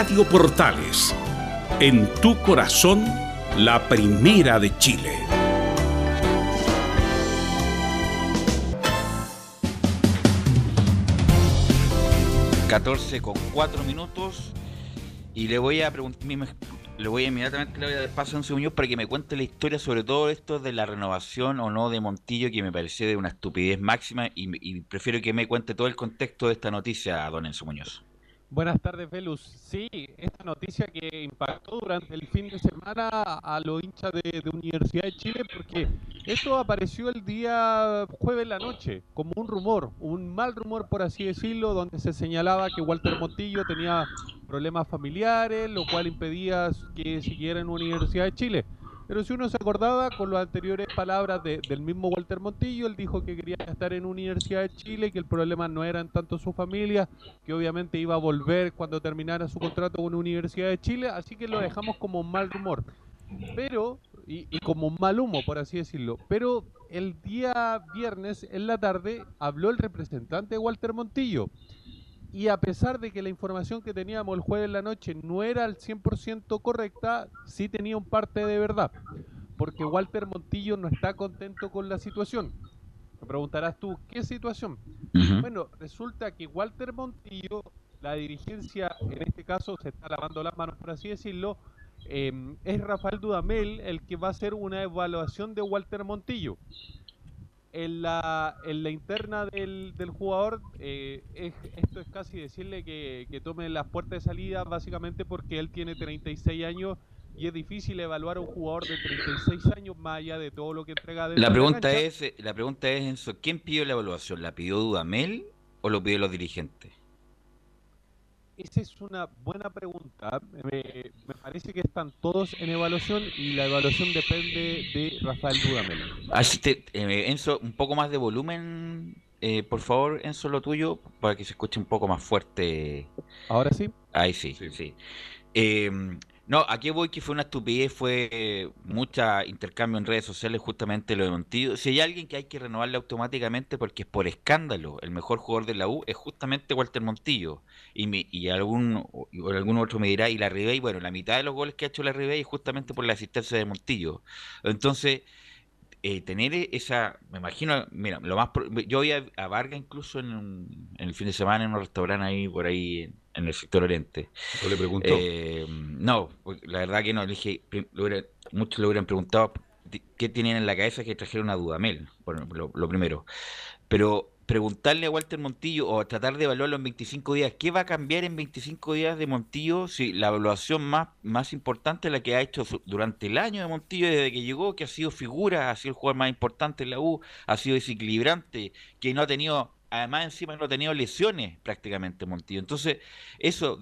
Radio Portales, en tu corazón, la primera de Chile. ...14 con 4 minutos... ...y le voy a preguntar... Le voy a inmediatamente le voy a dar paso a Enzo Muñoz para que me cuente la historia sobre todo esto de la renovación o no de Montillo, que me pareció de una estupidez máxima y, y prefiero que me cuente todo el contexto de esta noticia, don Enzo Muñoz. Buenas tardes, Velus. Sí, esta noticia que impactó durante el fin de semana a los hinchas de, Universidad de Chile, porque esto apareció el día jueves en la noche, como un rumor, un mal rumor, por así decirlo, donde se señalaba que Walter Montillo tenía problemas familiares, lo cual impedía que siguiera en Universidad de Chile. Pero si uno se acordaba con las anteriores palabras de, del mismo Walter Montillo, él dijo que quería estar en Universidad de Chile, que el problema no era en tanto su familia, que obviamente iba a volver cuando terminara su contrato con Universidad de Chile, así que lo dejamos como un mal rumor. Pero, y, y como un mal humo, por así decirlo. Pero el día viernes, en la tarde, habló el representante de Walter Montillo. Y a pesar de que la información que teníamos el jueves en la noche no era al 100% correcta, sí tenía un parte de verdad. Porque Walter Montillo no está contento con la situación. Me preguntarás tú, ¿qué situación? Uh -huh. Bueno, resulta que Walter Montillo, la dirigencia, en este caso se está lavando las manos, por así decirlo, eh, es Rafael Dudamel el que va a hacer una evaluación de Walter Montillo en la, en la interna del, del jugador, eh, es, esto es casi decirle que, que, tome las puertas de salida, básicamente porque él tiene 36 años y es difícil evaluar a un jugador de 36 años más allá de todo lo que entrega. La pregunta, la, es, la pregunta es, Enzo, ¿quién pidió la evaluación? ¿La pidió Dudamel o lo pidió los dirigentes? Esa es una buena pregunta. Me, me, parece que están todos en evaluación y la evaluación depende de Rafael Dudamel. Eh, Enzo, un poco más de volumen, eh, por favor, Enzo, lo tuyo, para que se escuche un poco más fuerte. ¿Ahora sí? Ahí sí, sí. sí. Eh, No, aquí voy que fue una estupidez, fue eh, mucha intercambio en redes sociales justamente lo de Montillo. Si hay alguien que hay que renovarle automáticamente porque es por escándalo, el mejor jugador de la U es justamente Walter Montillo. Y, mi- y algún, o algún otro me dirá, y la Ribey, bueno, la mitad de los goles que ha hecho la Ribey es justamente por la asistencia de Montillo. Entonces, eh, tener e- esa, me imagino, mira, lo más, yo vi a, a Vargas incluso en, un- en el fin de semana en un restaurante ahí por ahí en el sector oriente. ¿O le preguntó? Eh, no, porque la verdad que no, le dije, le hubiera- muchos le hubieran preguntado qué tenían en la cabeza que trajeron a Dudamel, bueno, lo, lo primero. Pero preguntarle a Walter Montillo o tratar de evaluarlo en 25 días, ¿qué va a cambiar en 25 días de Montillo si la evaluación más, más importante es la que ha hecho durante el año de Montillo desde que llegó, que ha sido figura, ha sido el jugador más importante en la U, ha sido desequilibrante, que no ha tenido, además encima no ha tenido lesiones prácticamente Montillo. Entonces, eso,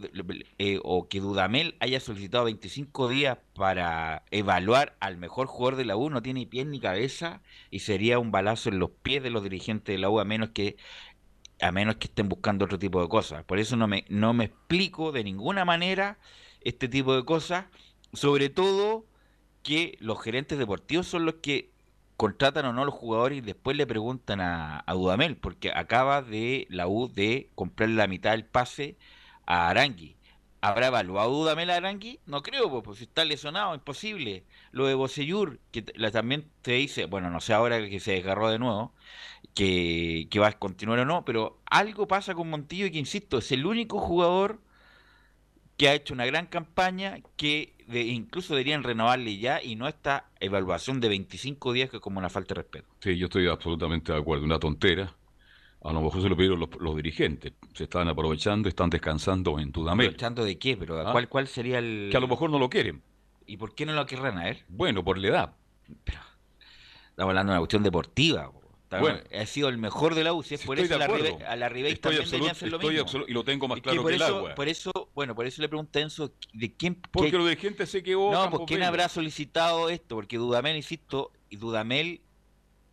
eh, o que Dudamel haya solicitado 25 días para evaluar al mejor jugador de la U, no tiene ni pies ni cabeza y sería un balazo en los pies de los dirigentes de la U a menos que a menos que estén buscando otro tipo de cosas. Por eso no me, no me explico de ninguna manera este tipo de cosas, sobre todo que los gerentes deportivos son los que contratan o no los jugadores y después le preguntan a, a Dudamel, porque acaba de la U de comprarle la mitad del pase a Arangui. ¿Habrá evaluado Dudamel a Arangui? No creo, pues, pues, está lesionado, imposible. Lo de Bocellur, que también te dice, bueno, no sé ahora que se desgarró de nuevo, que, que va a continuar o no, pero algo pasa con Montillo y que, insisto, es el único jugador que ha hecho una gran campaña que de- incluso deberían renovarle ya y no esta evaluación de 25 días que es como una falta de respeto. Sí, yo estoy absolutamente de acuerdo. Una tontera. A lo mejor se lo pidieron los, los dirigentes. Se están aprovechando, están descansando en Dudamel. ¿Aprovechando de qué? Pero Ah. ¿cuál, ¿cuál sería el...? Que a lo mejor no lo quieren. ¿Y por qué no lo querrán? A ver. Bueno, por la edad. Estamos hablando de una cuestión deportiva. po. Bueno. ha sido el mejor de la U. Si es por eso de la. Ribe- a la también absolut- hacer lo mismo. absolut- y lo tengo más Es que claro por que el eso, agua. Por eso, bueno, por eso le pregunté a Enzo, ¿de quién? Porque qué- los dirigentes se equivocan. No, pues pues, ¿quién habrá solicitado esto? Porque Dudamel, insisto, y Dudamel,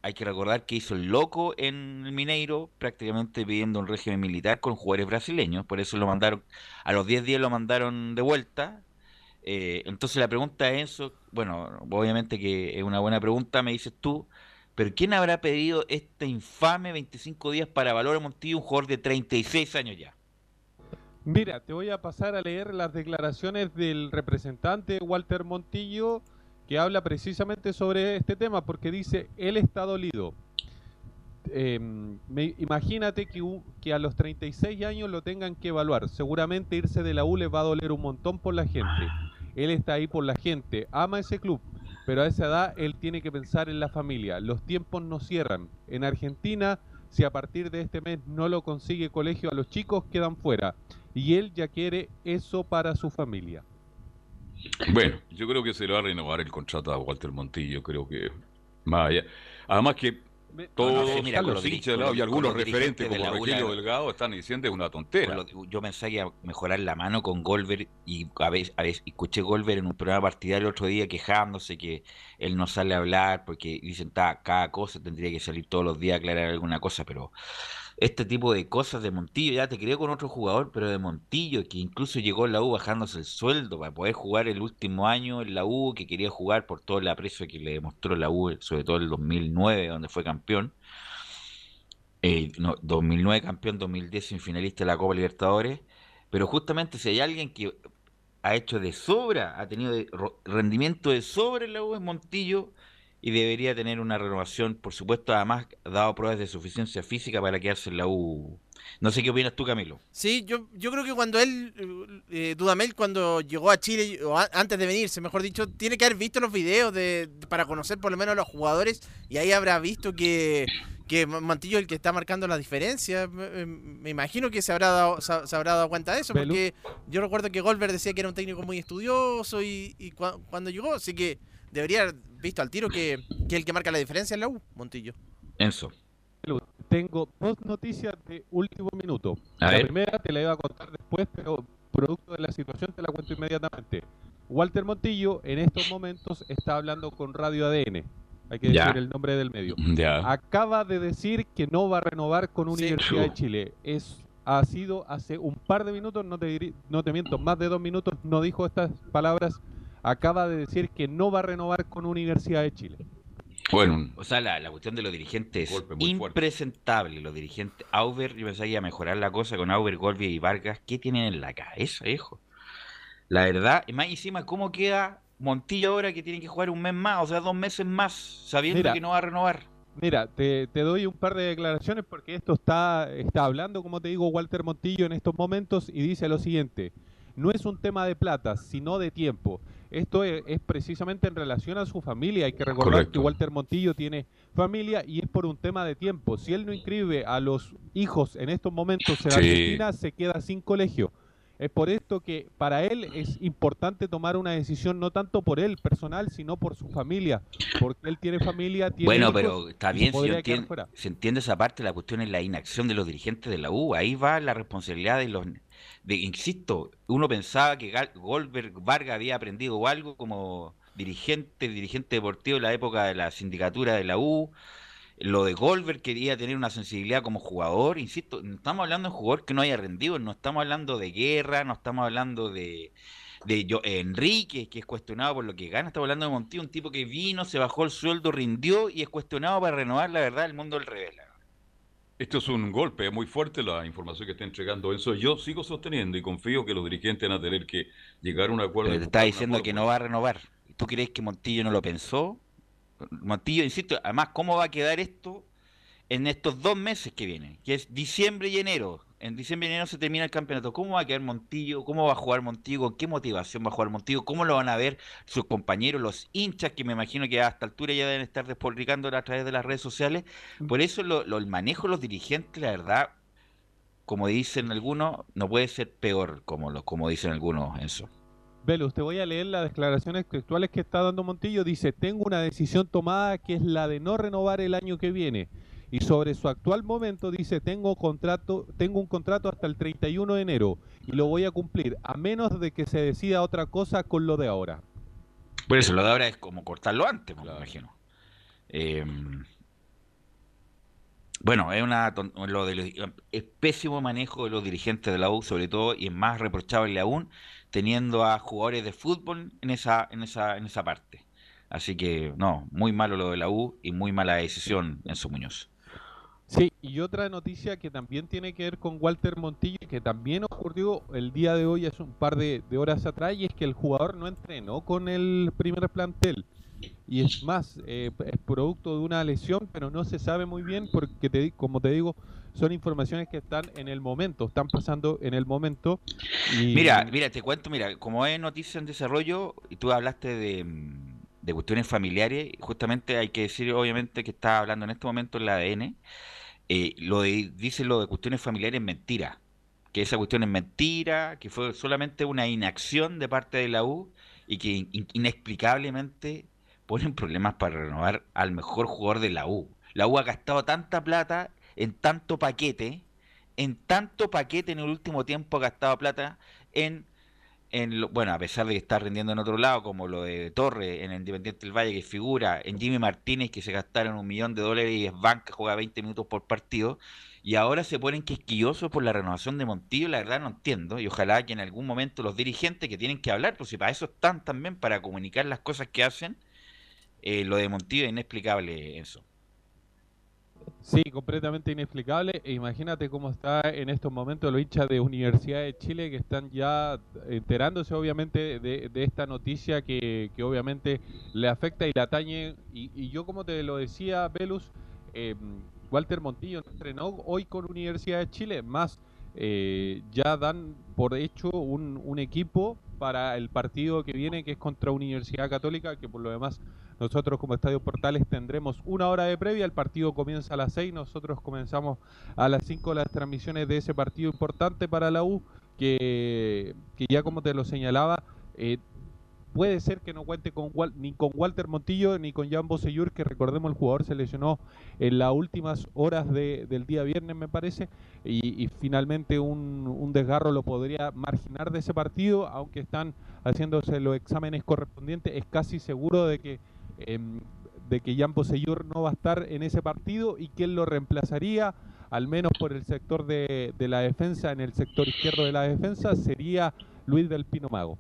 hay que recordar que hizo el loco en el Mineiro, prácticamente pidiendo un régimen militar con jugadores brasileños, por eso lo mandaron, a los 10 días lo mandaron de vuelta. Eh, entonces la pregunta es Enzo, bueno, obviamente que es una buena pregunta, me dices tú, pero ¿quién habrá pedido este infame 25 días para evaluar a Montillo, un jugador de 36 años ya? Mira, te voy a pasar a leer las declaraciones del representante Walter Montillo que habla precisamente sobre este tema porque dice, él está dolido. Me- imagínate que a los 36 años lo tengan que evaluar. Seguramente irse de la U le va a doler un montón por la gente. Él está ahí por la gente, ama ese club, pero a esa edad él tiene que pensar en la familia. Los tiempos no cierran. En Argentina, si a partir de este mes no lo consigue colegio a los chicos, quedan fuera. Y él ya quiere eso para su familia. Bueno, yo creo que se le va a renovar el contrato a Walter Montillo. Creo que más allá. Además que todos No, sí, mira, los hinchas de y algunos referentes de como U, Rogelio Delgado están diciendo es una tontera. Lo- yo pensé a mejorar la mano con Golver y a veces, a veces escuché Golver en un programa partidario el otro día quejándose que él no sale a hablar porque dicen "Ta, cada cosa tendría que salir todos los días a aclarar alguna cosa, pero este tipo de cosas de Montillo, ya te creo con otro jugador, pero de Montillo, que incluso llegó a la U bajándose el sueldo para poder jugar el último año en la U, que quería jugar por todo el aprecio que le demostró la U, sobre todo el 2009, donde fue campeón. Eh, no, 2009 campeón, 2010 semifinalista de la Copa Libertadores. Pero justamente si hay alguien que ha hecho de sobra, ha tenido de- rendimiento de sobra en la U es Montillo y debería tener una renovación, por supuesto, además dado pruebas de suficiencia física para quedarse en la U. No sé qué opinas tú, Camilo. Sí, yo, yo creo que cuando él, eh, Dudamel, cuando llegó a Chile, o a- antes de venirse, mejor dicho, tiene que haber visto los videos de, de- para conocer por lo menos a los jugadores y ahí habrá visto que, que Ma- Mantillo es el que está marcando la diferencia. Me, eh, me imagino que se habrá, dado, se, se habrá dado cuenta de eso, Belu. porque yo recuerdo que Goldberg decía que era un técnico muy estudioso y, y cua- cuando llegó, así que debería visto al tiro que, que es el que marca la diferencia en la U, Montillo. Enzo. Tengo dos noticias de último minuto. A la ver. primera te la iba a contar después, pero producto de la situación te la cuento inmediatamente. Walter Montillo en estos momentos está hablando con Radio ADN. Hay que Ya. decir el nombre del medio. Ya. Acaba de decir que no va a renovar con Universidad de Chu. Chile. Es ha sido hace un par de minutos, no te, no te miento, más de dos minutos, no dijo estas palabras, acaba de decir que no va a renovar con Universidad de Chile. Bueno, o sea, la, cuestión de los dirigentes es impresentable. Los dirigentes, Auber, yo pensaba que iba a mejorar la cosa con Auber, Golvi y Vargas. ¿Qué tienen en la cabeza, hijo? La verdad, y más encima, ¿cómo queda Montillo ahora que tiene que jugar un mes más, o sea, dos meses más, sabiendo que no va a renovar? Mira, te, doy un par de declaraciones porque esto está, está hablando, como te digo, Walter Montillo en estos momentos y dice lo siguiente. No es un tema de plata, sino de tiempo. Esto es, precisamente en relación a su familia. Hay que recordar que Walter Montillo tiene familia y es por un tema de tiempo. Si él no inscribe a los hijos en estos momentos en Argentina, se queda sin colegio. Es por esto que para él es importante tomar una decisión no tanto por él personal, sino por su familia, porque él tiene familia, tiene Bueno, pero está bien, se entiende esa parte, la cuestión es la inacción de los dirigentes de la U, ahí va la responsabilidad de los de, insisto, uno pensaba que Goldberg Vargas había aprendido algo como dirigente, dirigente deportivo en la época de la sindicatura de la U. Lo de Goldberg quería tener una sensibilidad como jugador, insisto, no estamos hablando de un jugador que no haya rendido, no estamos hablando de guerra, no estamos hablando de, de yo, Enrique, que es cuestionado por lo que gana, estamos hablando de Montillo, un tipo que vino, se bajó el sueldo, rindió y es cuestionado para renovar la verdad, el mundo del revela. Esto es un golpe muy fuerte la información que está entregando eso. Yo sigo sosteniendo y confío que los dirigentes van a tener que llegar a un acuerdo. Pero te está diciendo que no va a renovar. ¿Tú crees que Montillo no lo pensó? Montillo, insisto, además, ¿cómo va a quedar esto en estos dos meses que vienen? Que es diciembre y enero en diciembre y enero se termina el campeonato. ¿Cómo va a quedar Montillo? ¿Cómo va a jugar Montillo? ¿Con qué motivación va a jugar Montillo? ¿Cómo lo van a ver sus compañeros, los hinchas, que me imagino que a esta altura ya deben estar despublicando a través de las redes sociales? Mm. Por eso lo, el manejo de los dirigentes, la verdad, como dicen algunos, no puede ser peor, como, lo, como dicen algunos, eso. Velus, te voy a leer las declaraciones textuales que está dando Montillo. Dice, tengo una decisión tomada que es la de no renovar el año que viene. Y sobre su actual momento dice, tengo, contrato, tengo un contrato hasta el 31 de enero y lo voy a cumplir, a menos de que se decida otra cosa con lo de ahora. Por eso, lo de ahora es como cortarlo antes, me lo imagino. Em, bueno, es una lo de es pésimo manejo de los dirigentes de la U, sobre todo, y es más reprochable aún teniendo a jugadores de fútbol en esa, en esa, en esa parte. Así que, no, muy malo lo de la U y muy mala decisión en su Muñoz. Y otra noticia que también tiene que ver con Walter Montillo, que también ocurrió el día de hoy, hace un par de, horas atrás, y es que el jugador no entrenó con el primer plantel. Y es más, eh, es producto de una lesión, pero no se sabe muy bien porque, te, como te digo, son informaciones que están en el momento, están pasando en el momento. Mira, mira, te cuento, mira, como es noticia en desarrollo, y tú hablaste de, de cuestiones familiares, justamente hay que decir, obviamente, que está hablando en este momento el ADN eh, lo de, dice lo de cuestiones familiares mentira, que esa cuestión es mentira, que fue solamente una inacción de parte de la U y que inexplicablemente ponen problemas para renovar al mejor jugador de la U. La U ha gastado tanta plata en tanto paquete, en tanto paquete en el último tiempo ha gastado plata en bueno, a pesar de que está rindiendo en otro lado, como lo de Torre en el Independiente del Valle, que figura, en Jimmy Martínez, que se gastaron un millón de dólares y es banca, juega 20 minutos por partido, y ahora se ponen quisquillosos por la renovación de Montillo, la verdad no entiendo, y ojalá que en algún momento los dirigentes que tienen que hablar, pues si para eso están también, para comunicar las cosas que hacen, eh, lo de Montillo es inexplicable eso. Sí, completamente inexplicable. E imagínate cómo está en estos momentos los hinchas de Universidad de Chile que están ya enterándose obviamente de, esta noticia que, obviamente le afecta y le atañe. Y, yo como te lo decía, Velus, eh, Walter Montillo entrenó hoy con Universidad de Chile, más eh, ya dan por hecho un, un equipo para el partido que viene, que es contra Universidad Católica, que por lo demás nosotros como Estadio Portales tendremos una hora de previa, el partido comienza a las 6, nosotros comenzamos a las 5 las transmisiones de ese partido importante para la U, que, que ya como te lo señalaba, eh, puede ser que no cuente con ni con Walter Montillo ni con Jan Bosellur, que recordemos el jugador se lesionó en las últimas horas del día viernes, me parece, y, finalmente un, un, desgarro lo podría marginar de ese partido, aunque están haciéndose los exámenes correspondientes, es casi seguro de que Em, de que Jan Poseyur no va a estar en ese partido y que él lo reemplazaría al menos por el sector de, la defensa, en el sector izquierdo de la defensa, sería Luis del Pino Mago.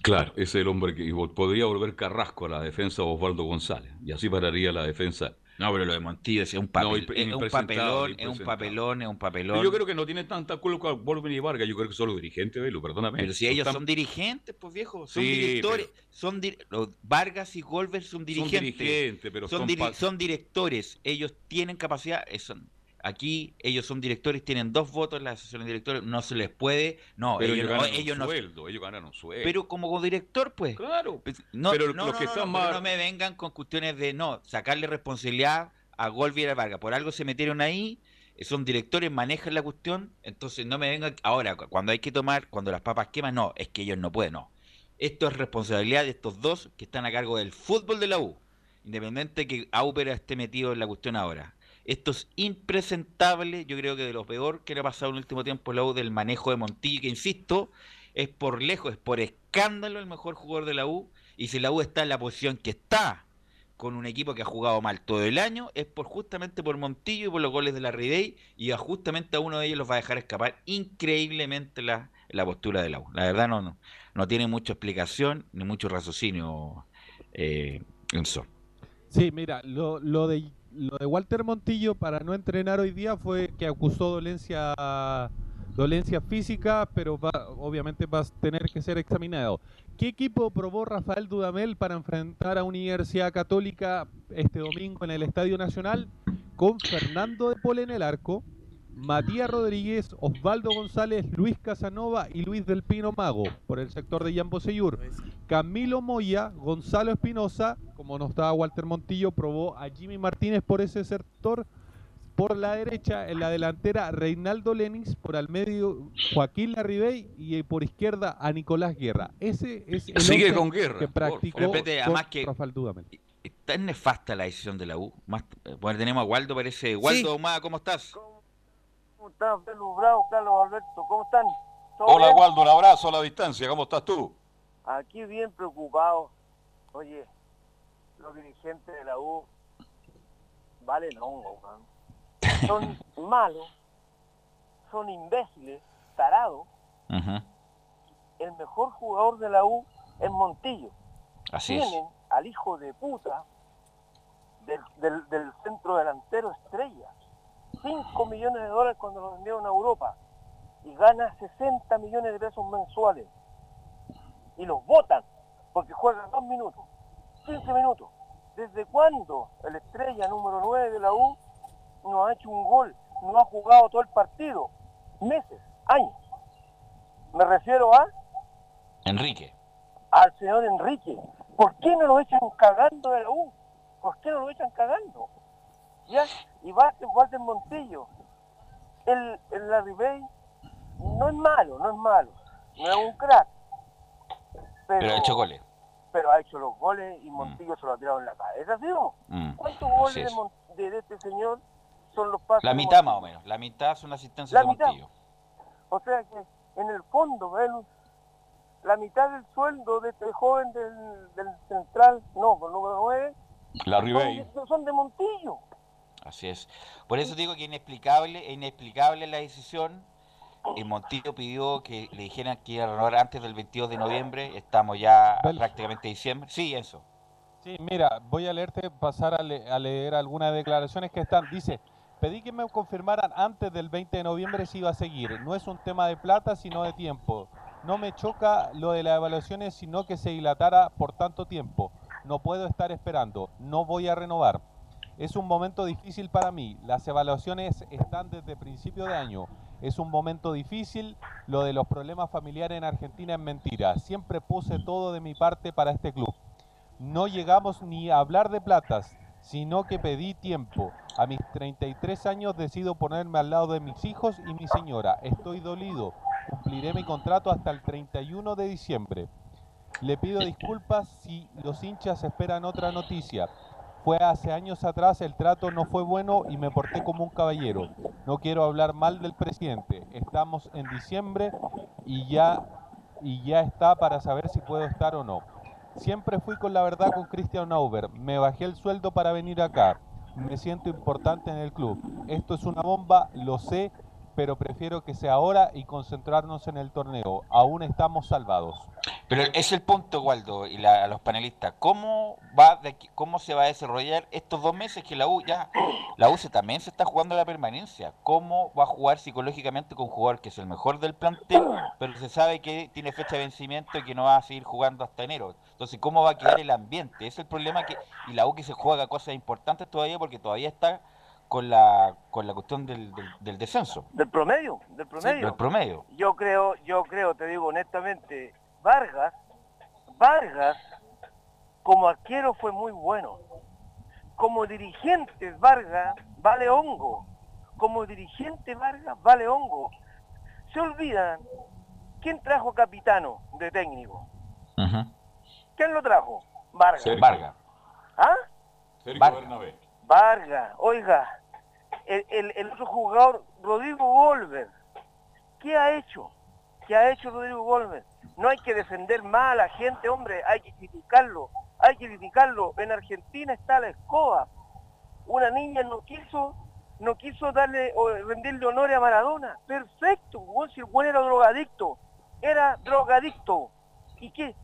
Claro, ese es el hombre que podría volver Carrasco a la defensa de Osvaldo González. Y así pararía la defensa. No, pero lo de Montillo es un, papel, es un papelón, es un papelón, es un papelón. yo creo que no tiene tanta culpa Volver y Vargas, yo creo que son los dirigentes de lo perdóname. Pero si ellos son dirigentes, pues viejo, son directores, son los Vargas y Golver son dirigentes. Son dirigentes, pero son, son, directores, ellos tienen capacidad, son, Aquí ellos son directores, tienen dos votos en la asociación de directores, no se les puede, no, pero ellos, ganan ellos no, sueldo, ellos ganan un sueldo. Pero como director, pues. Claro. Pues, no, pero los que están no me vengan con cuestiones de no, sacarle responsabilidad a Golvi y a Vargas. Por algo se metieron ahí, eh, son directores, manejan la cuestión, entonces no me vengan. Ahora, cuando hay que tomar, cuando las papas queman, no, es que ellos no pueden, no. Esto es responsabilidad de estos dos que están a cargo del fútbol de la U. Independiente que Aupera esté metido en la cuestión ahora. Esto es impresentable, yo creo que de lo peor que le ha pasado en el último tiempo la U del manejo de Montillo, que insisto, es por lejos, es por escándalo el mejor jugador de la U, y si la U está en la posición que está, con un equipo que ha jugado mal todo el año, es por justamente por Montillo y por los goles de la Ridey, y justamente a uno de ellos los va a dejar escapar increíblemente la, la postura de la U. La verdad no, no, no tiene mucha explicación ni mucho raciocinio, eh. Sí, mira, lo, lo de lo de Walter Montillo para no entrenar hoy día fue que acusó dolencia dolencia física, pero va, obviamente va a tener que ser examinado. ¿Qué equipo probó Rafael Dudamel para enfrentar a Universidad Católica este domingo en el Estadio Nacional? Con Fernando de Pol en el arco, Matías Rodríguez, Osvaldo González, Luis Casanova y Luis del Pino Mago por el sector de Yambo Seyur. Camilo Moya, Gonzalo Espinosa, como no estaba Walter Montillo, probó a Jimmy Martínez por ese sector. Por la derecha, en la delantera, Reinaldo Lenins, por al medio, Joaquín Larribey y por izquierda a Nicolás Guerra. Ese es el Sigue con Guerra, que practicó que Rafael Dudamel. Está nefasta la decisión de la U. Más, bueno, tenemos a Waldo, parece. Waldo, ¿cómo estás? ¿Cómo estás, Carlos Bravo, Carlos Alberto? ¿Cómo están? Hola, Waldo, un abrazo a la distancia. ¿Cómo estás tú? Aquí bien preocupado. Oye, los dirigentes de la U valen hongo, Son malos, son imbéciles, tarados. El mejor jugador de la U es Montillo. Así Tienen al hijo de puta del, del, del centro delantero estrella 5 millones de dólares cuando lo vendieron a Europa y gana 60 millones de pesos mensuales. Y los votan porque juegan dos minutos, 15 minutos. ¿Desde cuándo el estrella número 9 de la U no ha hecho un gol? No ha jugado todo el partido. Meses, años. Me refiero a... Enrique. Al señor Enrique. ¿Por qué no lo echan cagando de la U? ¿Por qué no lo echan cagando? ¿Ya? Y Walter Montillo, el, el Larry Bay no es malo, no es malo, no es un crack. Pero, ha hecho goles. Pero ha hecho los goles y Montillo se lo ha tirado en la cabeza, ¿sí o mm. ¿Cuántos goles de, este señor son los pasos? La mitad más o menos, la mitad son asistencias de Montillo. O sea que en el fondo, ven, la mitad del sueldo de este joven del, del central, no, por número 9, la son, son de Montillo. Así es. Por eso digo que inexplicable, inexplicable la decisión. El Montillo pidió que le dijeran que iba a renovar antes del 22 de noviembre. Estamos ya prácticamente diciembre. Sí, eso. Sí, mira, voy a leerte, pasar a, leer algunas declaraciones que están. Dice, pedí que me confirmaran antes del 20 de noviembre si iba a seguir. No es un tema de plata, sino de tiempo. No me choca lo de las evaluaciones, sino que se dilatara por tanto tiempo. No puedo estar esperando. No voy a renovar. Es un momento difícil para mí. Las evaluaciones están desde principio de año. Es un momento difícil. Lo de los problemas familiares en Argentina es mentira. Siempre puse todo de mi parte para este club. No llegamos ni a hablar de platas, sino que pedí tiempo. A mis 33 años decido ponerme al lado de mis hijos y mi señora. Estoy dolido. Cumpliré mi contrato hasta el 31 de diciembre. Le pido disculpas si los hinchas esperan otra noticia. Fue hace años atrás, el trato no fue bueno y me porté como un caballero. No quiero hablar mal del presidente. Estamos en diciembre y ya, y ya está para saber si puedo estar o no. Siempre fui con la verdad con Christian Nauber. Me bajé el sueldo para venir acá. me siento importante en el club. Esto es una bomba, lo sé, pero prefiero que sea ahora y concentrarnos en el torneo. Aún estamos salvados. Pero es el punto, Waldo, y la- a los panelistas. ¿Cómo va de aquí- cómo se va a desarrollar estos dos meses que la U ya, la U se también se está jugando la permanencia? ¿Cómo va a jugar psicológicamente con un jugador que es el mejor del plantel, pero se sabe que tiene fecha de vencimiento y que no va a seguir jugando hasta enero? Entonces, ¿cómo va a quedar el ambiente? Es el problema que y la U que se juega cosas importantes todavía porque todavía está con la con la cuestión del, del, del descenso, Del promedio, del promedio. del promedio. Yo creo, yo creo, te digo honestamente, Vargas, Vargas como arquero fue muy bueno. Como dirigente Vargas vale hongo. Como dirigente Vargas vale hongo. Se olvidan quién trajo Capitano de técnico. ¿Quién lo trajo? Vargas. Sergio. Vargas. ¿Ah? Sergio Vargas. Vargas, oiga, el, el- el otro jugador, Rodrigo Golver, ¿qué ha hecho? ¿Qué ha hecho Rodrigo Golver? No hay que defender más a la gente, hombre, hay que criticarlo, hay que criticarlo. En Argentina está la escoba. Una niña no quiso, no quiso darle o rendirle honores a Maradona. Perfecto, weón, si el buen era drogadicto, era drogadicto. ¿Y qué?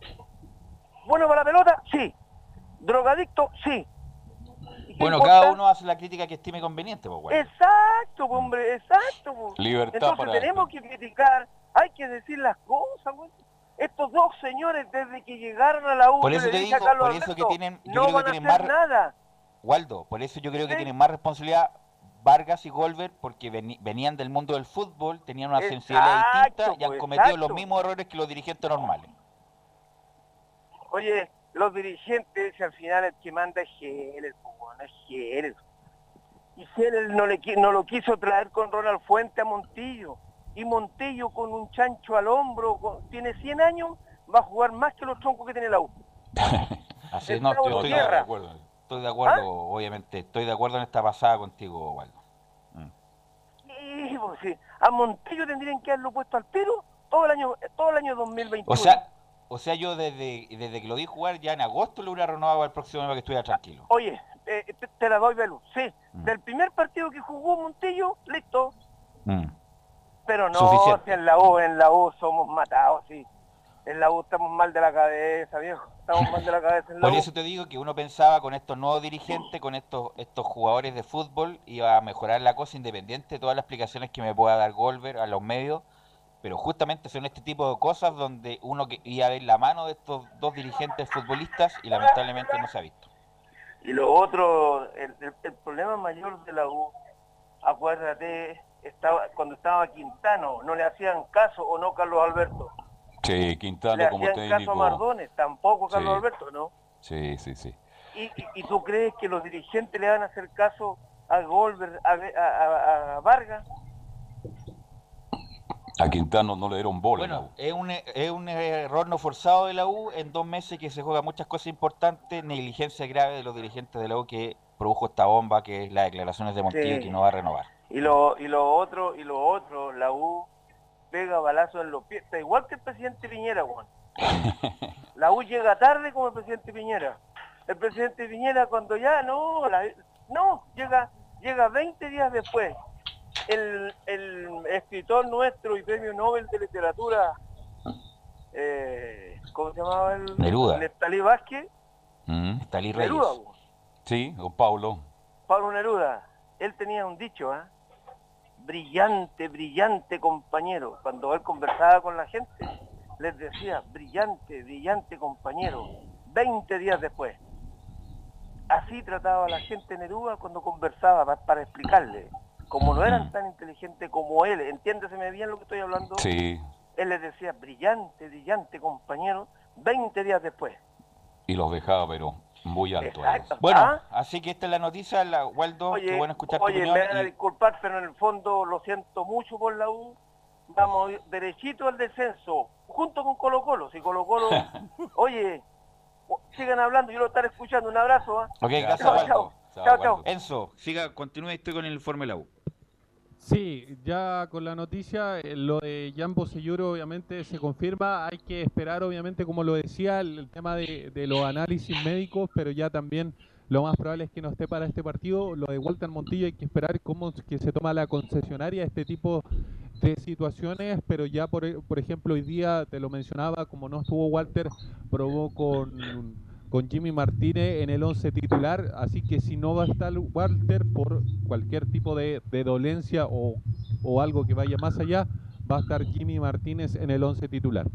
¿Bueno para la pelota? Sí. ¿Drogadicto? Sí. ¿Y qué Bueno, importa? cada uno hace la crítica que estime conveniente, pues, bueno. Exacto, hombre, exacto. pues. Libertad Entonces para tenemos que criticar, hay que decir las cosas, güey. Estos dos señores desde que llegaron a la U, Por eso te digo, por eso que tienen- yo no creo que van a hacer más- nada. Waldo, por eso yo creo que tienen más responsabilidad Vargas y Golver porque venían del mundo del fútbol, tenían una sensibilidad Exacto, distinta y han pues, cometido los mismos errores que los dirigentes normales. Oye, los dirigentes, al final el que manda es bueno, es Heller. Y Heller no, le, no lo quiso traer con Ronald Fuente a Montillo. Y Montillo con un chancho al hombro, con- tiene 100 años, va a jugar más que los troncos que tiene la U. Así El no, estoy, de acuerdo. Estoy de acuerdo, ¿Ah? obviamente. Estoy de acuerdo en esta pasada contigo, Waldo. Pues sí. A Montillo tendrían que haberlo puesto al tiro todo el año, todo el año 2021. O sea, o sea, yo desde, desde que lo vi jugar ya en agosto lo hubiera renovado al próximo año para que estuviera tranquilo. Oye, eh, te, te la doy, Belu. Sí, Mm. del primer partido que jugó Montillo, listo. Pero no, Suficiente. si en la U, en la U somos matados, sí. En la U estamos mal de la cabeza, viejo. Estamos mal de la cabeza en la Por U. eso te digo que uno pensaba con estos nuevos dirigentes, con estos estos jugadores de fútbol, iba a mejorar la cosa independiente de todas las explicaciones que me pueda dar Golver a los medios, pero justamente son este tipo de cosas donde uno que iba a ver la mano de estos dos dirigentes futbolistas y lamentablemente no se ha visto. Y lo otro, el, el- el problema mayor de la U, acuérdate, estaba cuando estaba Quintano, no le hacían caso o no Carlos Alberto. Sí, le Quintano como hacían caso a técnico. Mardones, tampoco Carlos Sí. Alberto, ¿no? Sí, sí, sí. ¿Y, y, y tú crees que los dirigentes le van a hacer caso a Goldberg, a, a- a- a Vargas? A Quintano no le dieron bola. Bueno, es un, es un error no forzado de la U en dos meses que se juega muchas cosas importantes, negligencia grave de los dirigentes de la U que produjo esta bomba que es las declaraciones de Montillo Sí. que no va a renovar. Y lo, y lo otro, y lo otro, la U pega balazo en los pies. Está igual que el presidente Piñera, Juan. La U llega tarde como el presidente Piñera. El presidente Piñera cuando ya no, la- no, llega, llega 20 días después. El, el escritor nuestro y premio Nobel de literatura, eh, ¿cómo se llamaba el? Neruda. Neftalí Vázquez. Mm. Reyes. Neruda. Sí, don Pablo. Pablo Neruda, él tenía un dicho, ¿ah? Brillante, brillante compañero. Cuando él conversaba con la gente, les decía, brillante, brillante compañero. 20 días después. Así trataba a la gente Neruda cuando conversaba pa- para explicarle. Como no eran tan inteligentes como él, entiéndeseme bien lo que estoy hablando, Sí. él les decía, brillante, brillante compañero, 20 días después. Y los dejaba, pero muy alto. Exacto. Bueno, ¿Ah? así que esta es la noticia, la, Waldo, qué bueno escuchar tu oye, opinión. me van a y- disculpar, pero en el fondo lo siento mucho por la U. Vamos derechito al descenso, junto con Colo Colo. Si Colo Colo, oye, sigan hablando, yo lo estaré escuchando. Un abrazo. ¿ah? Ok, gracias, Chao, Waldo. chao. Chao, chao. Enzo, siga, continúe, estoy con el informe de la U. Sí, ya con la noticia, eh, lo de Jan Boselluro obviamente se confirma, hay que esperar obviamente como lo decía el, tema de, de los análisis médicos, pero ya también lo más probable es que no esté para este partido. Lo de Walter Montillo hay que esperar cómo que se toma la concesionaria este tipo de situaciones, pero ya por, por ejemplo hoy día te lo mencionaba, como no estuvo Walter, probó con, con Jimmy Martínez en el 11 titular, así que si no va a estar Walter por cualquier tipo de, de dolencia o, o algo que vaya más allá, va a estar Jimmy Martínez en el 11 titular.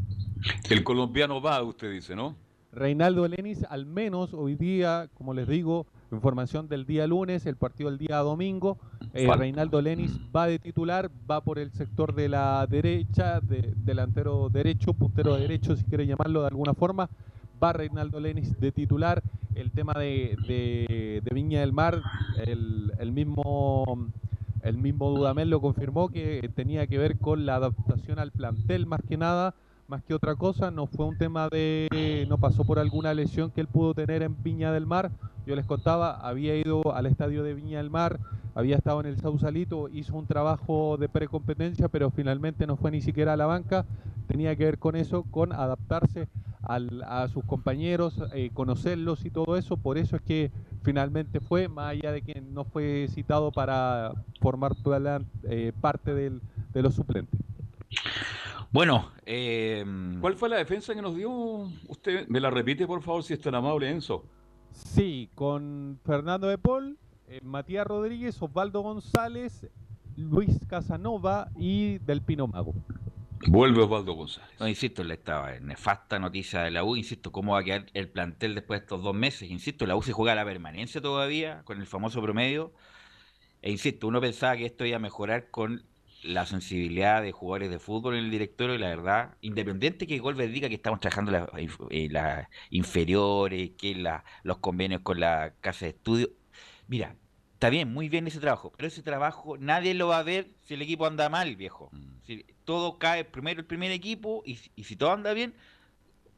El colombiano va, usted dice, ¿no? Reinaldo Lenis, al menos hoy día, como les digo, información del día lunes, el partido del día domingo, eh, Reinaldo Lenis va de titular, va por el sector de la derecha, de, delantero derecho, puntero derecho, si quiere llamarlo de alguna forma, va Reinaldo Lenis de titular, el tema de, Viña del Mar, el, el mismo... El mismo Dudamel lo confirmó que tenía que ver con la adaptación al plantel más que nada, más que otra cosa, no fue un tema de, no pasó por alguna lesión que él pudo tener en Viña del Mar. Yo les contaba, había ido al estadio de Viña del Mar, había estado en el Sausalito, hizo un trabajo de precompetencia, pero finalmente no fue ni siquiera a la banca. Tenía que ver con eso, con adaptarse a sus compañeros, eh, conocerlos y todo eso. Por eso es que finalmente fue, más allá de que no fue citado para formar eh, parte del, de los suplentes. Bueno, em, ¿cuál fue la defensa que nos dio usted? ¿Me la repite, por favor, si es tan amable, Enzo? Sí, con Fernando de Paul, eh, Matías Rodríguez, Osvaldo González, Luis Casanova y Del Pino Mago. Vuelve Osvaldo González. No, insisto, esta nefasta noticia de la U, insisto, cómo va a quedar el plantel después de estos dos meses. Insisto, la U se juega la permanencia todavía con el famoso promedio. E insisto, uno pensaba que esto iba a mejorar con la sensibilidad de jugadores de fútbol en el directorio y la verdad, independiente que Golver diga que estamos trabajando las eh, inferiores, que la, los convenios con la casa de estudio, mira, está bien, muy bien ese trabajo, pero ese trabajo nadie lo va a ver si el equipo anda mal, viejo. Mm. Si todo cae primero el primer equipo y, si todo anda bien,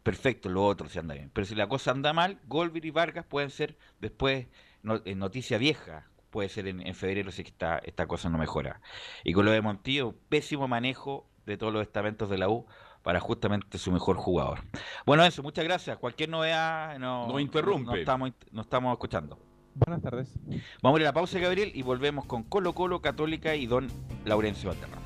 perfecto, lo otro se anda bien. Pero si la cosa anda mal, Golver y Vargas pueden ser después eh, noticia vieja puede ser en, febrero si esta, esta cosa no mejora. Y con lo de Montillo, pésimo manejo de todos los estamentos de la U para justamente su mejor jugador. Bueno, eso, muchas gracias. Cualquier novedad no, no interrumpe. No, estamos, no estamos escuchando. Buenas tardes. Vamos a ir a la pausa, Gabriel, y volvemos con Colo Colo, Católica y Don Laurencio Valderrama.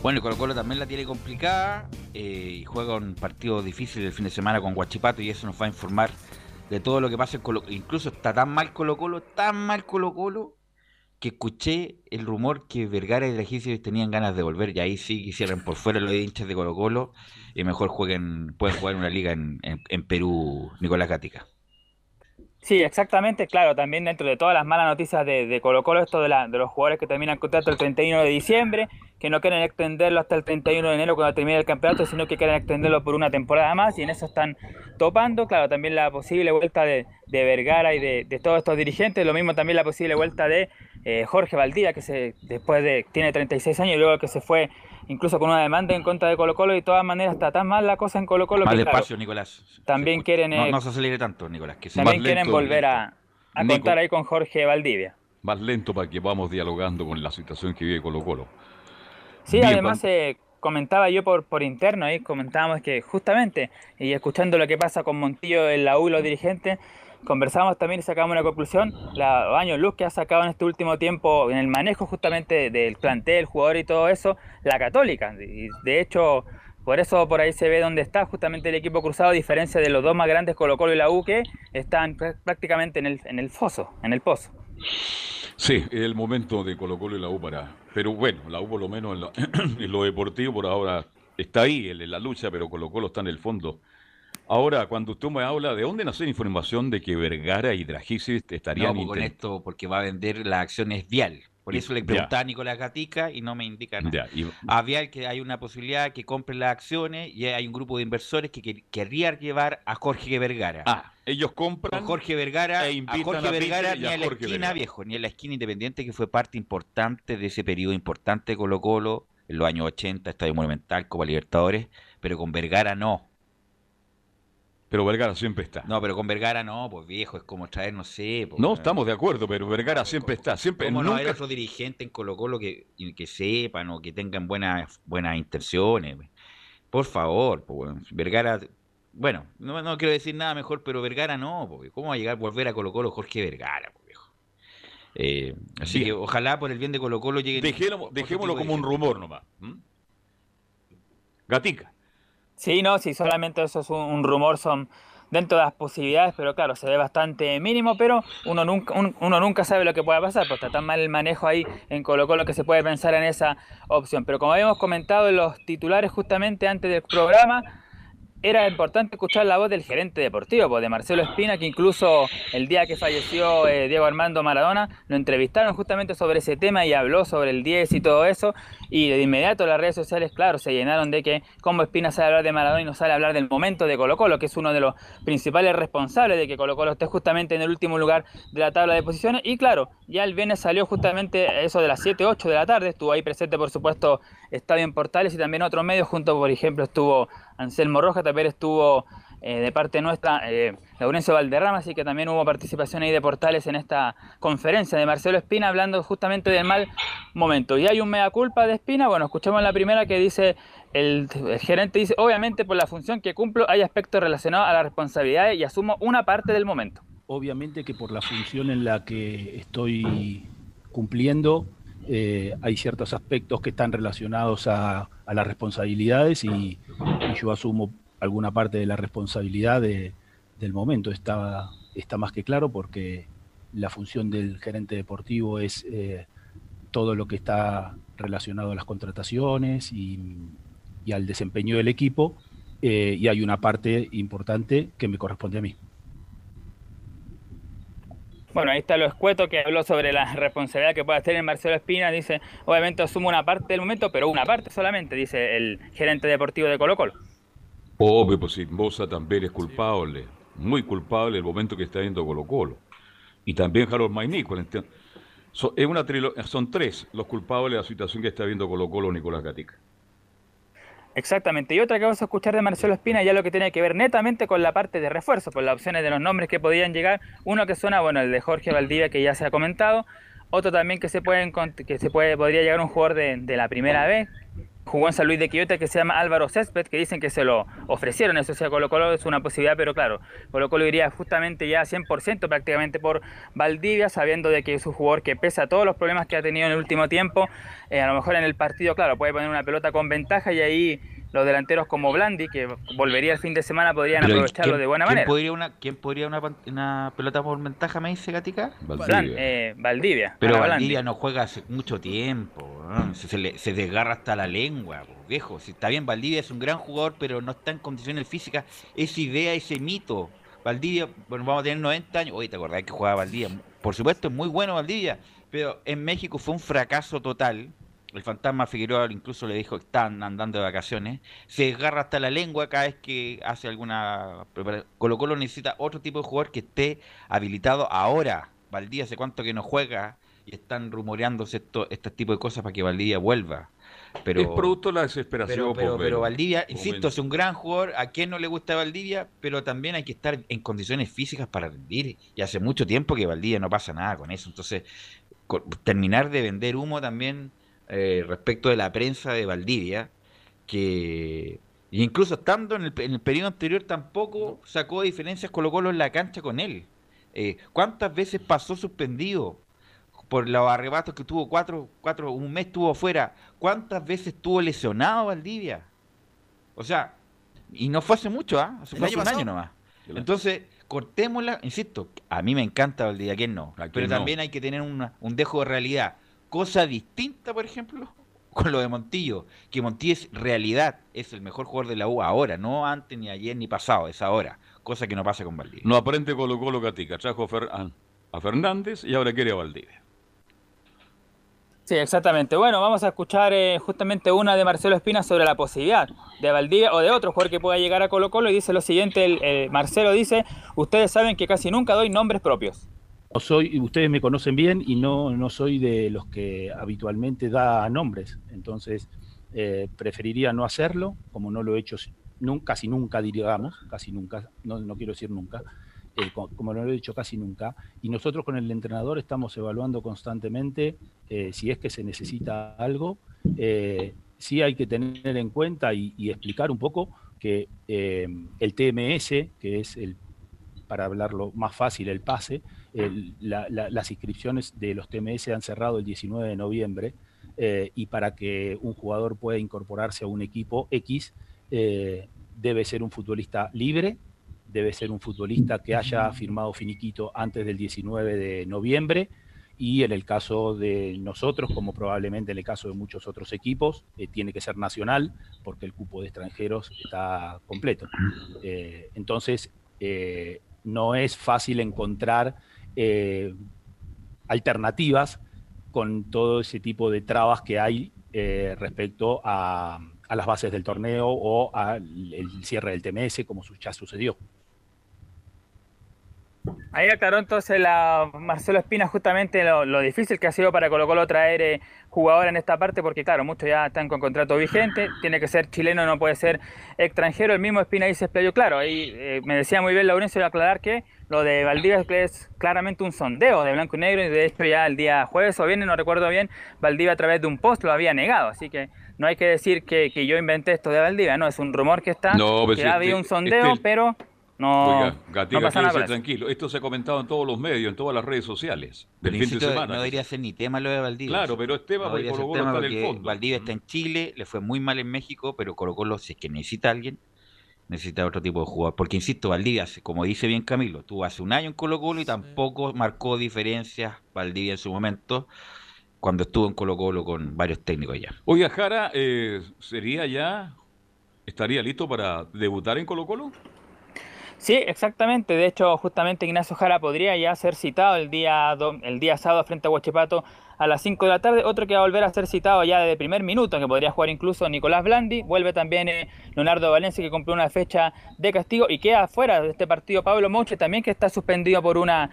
Bueno, y Colo Colo también la tiene complicada eh, y juega un partido difícil el fin de semana con Guachipato y eso nos va a informar de todo lo que pasa en Colo Incluso está tan mal Colo Colo, tan mal Colo Colo, que escuché el rumor que Vergara y Dragicius tenían ganas de volver y ahí sí quisieran por fuera los hinchas de Colo Colo y mejor jueguen, pueden jugar una liga en, en Perú, Nicolás Gatica. Sí, exactamente, claro, también dentro de todas las malas noticias de, Colo Colo, esto de, la, de los jugadores que terminan contrato el 31 de diciembre, que no quieren extenderlo hasta el 31 de enero cuando termine el campeonato, sino que quieren extenderlo por una temporada más y en eso están topando, claro, también la posible vuelta de, Vergara y de, todos estos dirigentes, lo mismo también la posible vuelta de eh, Jorge Valdía, que se, después de, tiene 36 años y luego que se fue incluso con una demanda en contra de Colo Colo y de todas maneras está tan mal la cosa en Colo Colo que despacio, Nicolás. También quieren no, no, se acelere tanto, Nicolás. Que también quieren volver a, a contar ahí con Jorge Valdivia. Más lento para que vamos dialogando con la situación que vive Colo Colo. Sí, además eh, comentaba yo por, por interno ahí, comentábamos que justamente, y escuchando lo que pasa con Montillo en la U y los dirigentes, conversamos también y sacamos una conclusión, la años luz que ha sacado en este último tiempo en el manejo justamente del plantel, jugador y todo eso, la católica. Y de hecho, por eso por ahí se ve dónde está justamente el equipo cruzado, a diferencia de los dos más grandes, Colo Colo y la U, que están prácticamente en el, en el foso, en el pozo. Sí, es el momento de Colo Colo y la U para... Pero bueno, la U por lo menos en lo, deportivo por ahora está ahí, en la lucha, pero Colo Colo está en el fondo Ahora, cuando usted me habla, ¿de dónde nace la información de que Vergara y Dragisis estarían... No, con esto, porque va a vender las acciones Vial. Por eso le preguntaba a Nicolás Gatica y no me indica nada. A Vial que hay una posibilidad que compre las acciones y hay un grupo de inversores que querrían llevar a Jorge Vergara. Ah, ellos compran. A Jorge Vergara, e a Jorge Vergara ni a, la esquina viejo, ni a la esquina independiente que fue parte importante de ese periodo importante de Colo Colo en los años 80, Estadio Monumental, Copa Libertadores, pero con Vergara no. Pero Vergara siempre está. No, pero con Vergara no, pues viejo, es como traer, no sé. Pues, no, estamos de acuerdo, pero Vergara siempre está. Siempre, ¿Cómo no hay otro dirigente en Colo Colo que, que sepan o que tengan buenas, buenas intenciones? Por favor, pues, Vergara, bueno, no, no, quiero decir nada mejor, pero Vergara no, pues, ¿cómo va a llegar a volver a Colo Colo Jorge Vergara, pues, viejo? Eh, así que ojalá por el bien de Colo Colo llegue... dejémoslo como un rumor nomás. Gatica. Sí, no, sí, solamente eso es un, rumor, son dentro de las posibilidades, pero claro, se ve bastante mínimo, pero uno nunca, uno nunca sabe lo que pueda pasar, pues está tan mal el manejo ahí en Colo Colo que se puede pensar en esa opción. Pero como habíamos comentado en los titulares justamente antes del programa, era importante escuchar la voz del gerente deportivo, pues, de Marcelo Espina, que incluso el día que falleció eh, Diego Armando Maradona, lo entrevistaron justamente sobre ese tema y habló sobre el 10 y todo eso. Y de inmediato las redes sociales, claro, se llenaron de que cómo Espina sale a hablar de Maradona y no sale a hablar del momento de Colo Colo, que es uno de los principales responsables de que Colo Colo esté justamente en el último lugar de la tabla de posiciones. Y claro, ya el viernes salió justamente eso de las 7, 8 de la tarde, estuvo ahí presente por supuesto Estadio en Portales y también otros medios, junto por ejemplo estuvo Anselmo Rojas, también estuvo eh, de parte nuestra eh, Laurencio Valderrama, así que también hubo participación ahí de Portales en esta conferencia de Marcelo Espina hablando justamente del mal momento. Y hay un mea culpa de Espina, bueno, escuchemos la primera que dice, el, gerente dice, obviamente por la función que cumplo hay aspectos relacionados a la responsabilidad y asumo una parte del momento. Obviamente que por la función en la que estoy cumpliendo, eh, hay ciertos aspectos que están relacionados a, las responsabilidades y, yo asumo alguna parte de la responsabilidad del momento. Está, está más que claro porque la función del gerente deportivo es eh, todo lo que está relacionado a las contrataciones y, al desempeño del equipo eh, y hay una parte importante que me corresponde a mí. Bueno, ahí está lo escueto que habló sobre la responsabilidad que puede tener Marcelo Espina. Dice, obviamente asumo una parte del momento, pero una parte solamente, dice el gerente deportivo de Colo Colo. Obvio, pues Bosa también es culpable, muy culpable el momento que está viendo Colo Colo. Y también Harold Maynico. So- es una son tres los culpables de la situación que está viendo Colo Colo Nicolás Gatica. Exactamente. Y otra que vamos a escuchar de Marcelo Espina, ya lo que tiene que ver netamente con la parte de refuerzo, por las opciones de los nombres que podían llegar. Uno que suena, bueno, el de Jorge Valdivia, que ya se ha comentado. Otro también que se puede, que se puede podría llegar un jugador de, de la primera vez. Jugó en San Luis de Quillota que se llama Álvaro Césped, que dicen que se lo ofrecieron. Eso sí, a Colo Colo es una posibilidad, pero claro, Colo Colo iría justamente ya 100% prácticamente por Valdivia, sabiendo de que es un jugador que pese a todos los problemas que ha tenido en el último tiempo, eh, a lo mejor en el partido, claro, puede poner una pelota con ventaja y ahí los delanteros como Blandi, que volvería el fin de semana, podrían Pero, aprovecharlo ¿quién- de buena ¿quién manera. Podría una, ¿Quién podría una, una pelota por ventaja, me dice Gatica? Blan- eh, Valdivia. Pero Valdivia no juega hace mucho tiempo, se, se le- se desgarra hasta la lengua, po, viejo. Si está bien, Valdivia es un gran jugador, pero no está en condiciones físicas. Esa idea, ese mito. Valdivia, bueno, vamos a tener 90 años. Oye, ¿te acordás que jugaba Valdivia? Por supuesto, es muy bueno Valdivia, pero en México fue un fracaso total. El fantasma Figueroa incluso le dijo que están andando de vacaciones. Se desgarra hasta la lengua cada vez que hace alguna Colo Colo necesita otro tipo de jugador que esté habilitado ahora. Valdivia hace cuánto que no juega y están rumoreándose esto, este tipo de cosas para que Valdivia vuelva. Pero, es producto de la desesperación. pero, pero, por pero ver- Valdivia, insisto, es un gran jugador. ¿A quién no le gusta Valdivia? Pero también hay que estar en condiciones físicas para rendir. Y hace mucho tiempo que Valdivia no pasa nada con eso. Entonces, terminar de vender humo también eh, respecto de la prensa de Valdivia, que incluso estando en el, en el periodo anterior tampoco sacó diferencias Colo Colo en la cancha con él. Eh, ¿Cuántas veces pasó suspendido? por los arrebatos que tuvo cuatro, cuatro, un mes estuvo fuera. ¿Cuántas veces estuvo lesionado Valdivia? O sea, y no fue hace mucho, ¿ah? Hace El fue año hace un año nomás. Entonces, cortémosla, insisto, a mí me encanta Valdivia, ¿a quién no? Pero no? también hay que tener una- un dejo de realidad. Cosa distinta, por ejemplo, con lo de Montillo, que Montillo es realidad, es el mejor jugador de la U ahora, no antes, ni ayer, ni pasado, es ahora. Cosa que no pasa con Valdivia. No aprende Colo Colo Gatica. Trajo a, Fer- a- a Fernández y ahora quiere a Valdivia. Sí, exactamente. Bueno, vamos a escuchar eh, justamente una de Marcelo Espina sobre la posibilidad de Valdivia o de otro jugador que pueda llegar a Colo Colo y dice lo siguiente, el, eh, Marcelo dice, ustedes saben que casi nunca doy nombres propios. No soy, ustedes me conocen bien y no, no soy de los que habitualmente da nombres. Entonces, eh, preferiría no hacerlo, como no lo he hecho casi nunca, digamos, casi nunca, no, no quiero decir nunca, eh, co- como no lo he hecho casi nunca. Y nosotros con el entrenador estamos evaluando constantemente eh, si es que se necesita algo. Sí hay que tener en cuenta y, y explicar un poco que el TMS, que es el para hablarlo más fácil, el pase. Las inscripciones de los TMS han cerrado el 19 de noviembre eh, y para que un jugador pueda incorporarse a un equipo X, eh, debe ser un futbolista libre, debe ser un futbolista que haya firmado finiquito antes del 19 de noviembre y en el caso de nosotros, como probablemente en el caso de muchos otros equipos, eh, tiene que ser nacional porque el cupo de extranjeros está completo. Entonces, no es fácil encontrar eh, alternativas con todo ese tipo de trabas que hay eh, respecto a, las bases del torneo o al cierre del TMS, como ya sucedió. Ahí aclaró entonces la Marcelo Espina justamente lo, difícil que ha sido para Colo Colo traer eh, en esta parte, porque claro, muchos ya están con contrato vigente, tiene que ser chileno, no puede ser extranjero. El mismo Espina ahí se explayó claro. Ahí eh, me decía muy bien Laurencio aclarar que lo de Valdivia es claramente un sondeo de blanco y negro, y de hecho ya el día jueves o viernes, no recuerdo bien, Valdivia a través de un post lo había negado, así que no hay que decir que, que yo inventé esto de Valdivia, no, es un rumor que está, No, pues que sí, ha habido este- un sondeo, este- pero no, Oiga, Gatica, no pasa nada tranquilo. Esto se ha comentado en todos los medios, en todas las redes sociales del fin de semana. No debería ser ni tema lo de Valdivia. Claro, pero es tema No porque debería ser Colo Colo tema está en el porque fondo. Valdivia está en Chile, le fue muy mal en México, pero Colo Colo, si es que necesita a alguien, necesita otro tipo de jugador. Porque insisto, Valdivia, como dice bien Camilo, tuvo hace un año en Colo Colo y tampoco marcó diferencias Valdivia en su momento, cuando estuvo en Colo Colo con varios técnicos ya. Oiga, Jara, eh, ¿sería ya, estaría listo para debutar en Colo Colo? Sí, exactamente. De hecho, justamente Ignacio Jara podría ya ser citado el día, el día sábado frente a Huachipato a las 5 de la tarde. Otro que va a volver a ser citado ya desde primer minuto, que podría jugar incluso Nicolás Blandi. Vuelve también eh, Leonardo Valencia, que cumplió una fecha de castigo y queda fuera de este partido Pablo Moche, también que está suspendido por una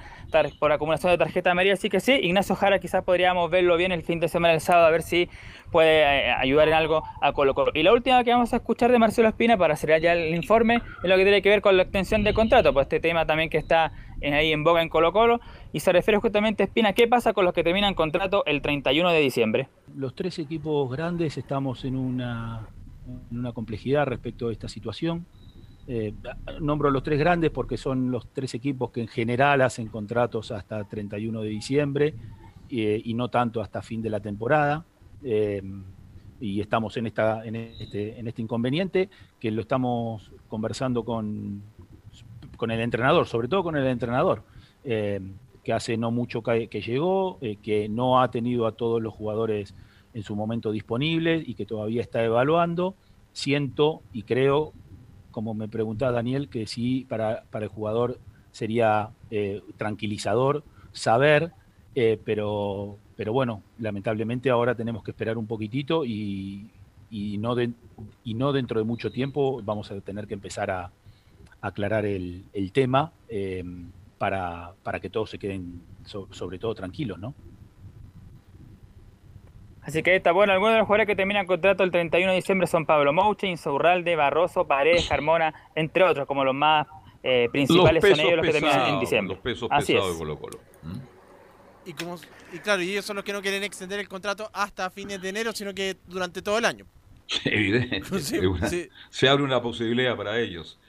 por acumulación de tarjeta amarilla. Así que sí, Ignacio Jara quizás podríamos verlo bien el fin de semana, el sábado, a ver si puede eh, ayudar en algo a Colo Colo. Y la última que vamos a escuchar de Marcelo Espina para hacer ya el informe es lo que tiene que ver con la extensión de contrato, pues este tema también que está ahí en boga en Colo Colo y se refiere justamente a Espina, ¿qué pasa con los que terminan contrato el 31 de diciembre? Los tres equipos grandes estamos en una, en complejidad respecto a esta situación. Eh, nombro los tres grandes porque son los tres equipos que en general hacen contratos hasta 31 de diciembre eh, y no tanto hasta fin de la temporada. Eh, y estamos en, esta, en, este, en este inconveniente que lo estamos conversando con, con el entrenador, sobre todo con el entrenador, eh, que hace no mucho que, llegó, eh, que no ha tenido a todos los jugadores en su momento disponibles y que todavía está evaluando. Siento y creo, como me preguntaba Daniel, que sí para, para el jugador sería eh, tranquilizador saber, pero, pero bueno, lamentablemente ahora tenemos que esperar un poquitito y, y, no, y no dentro de mucho tiempo vamos a tener que empezar a, aclarar el, tema em, para, para, que todos se queden sobre todo tranquilos, ¿no? Así que está bueno, algunos de los jugadores que terminan contrato el 31 de diciembre son Pablo Mouche, Insaurralde, Barroso, Paredes, Carmona, entre otros, como los más eh, principales son ellos los que terminan en diciembre. Los pesos pesados de Colo Colo. Y, como, y claro, y ellos son los que no quieren extender el contrato hasta fines de enero, sino que durante todo el año. Evidente. Se abre una posibilidad para ellos.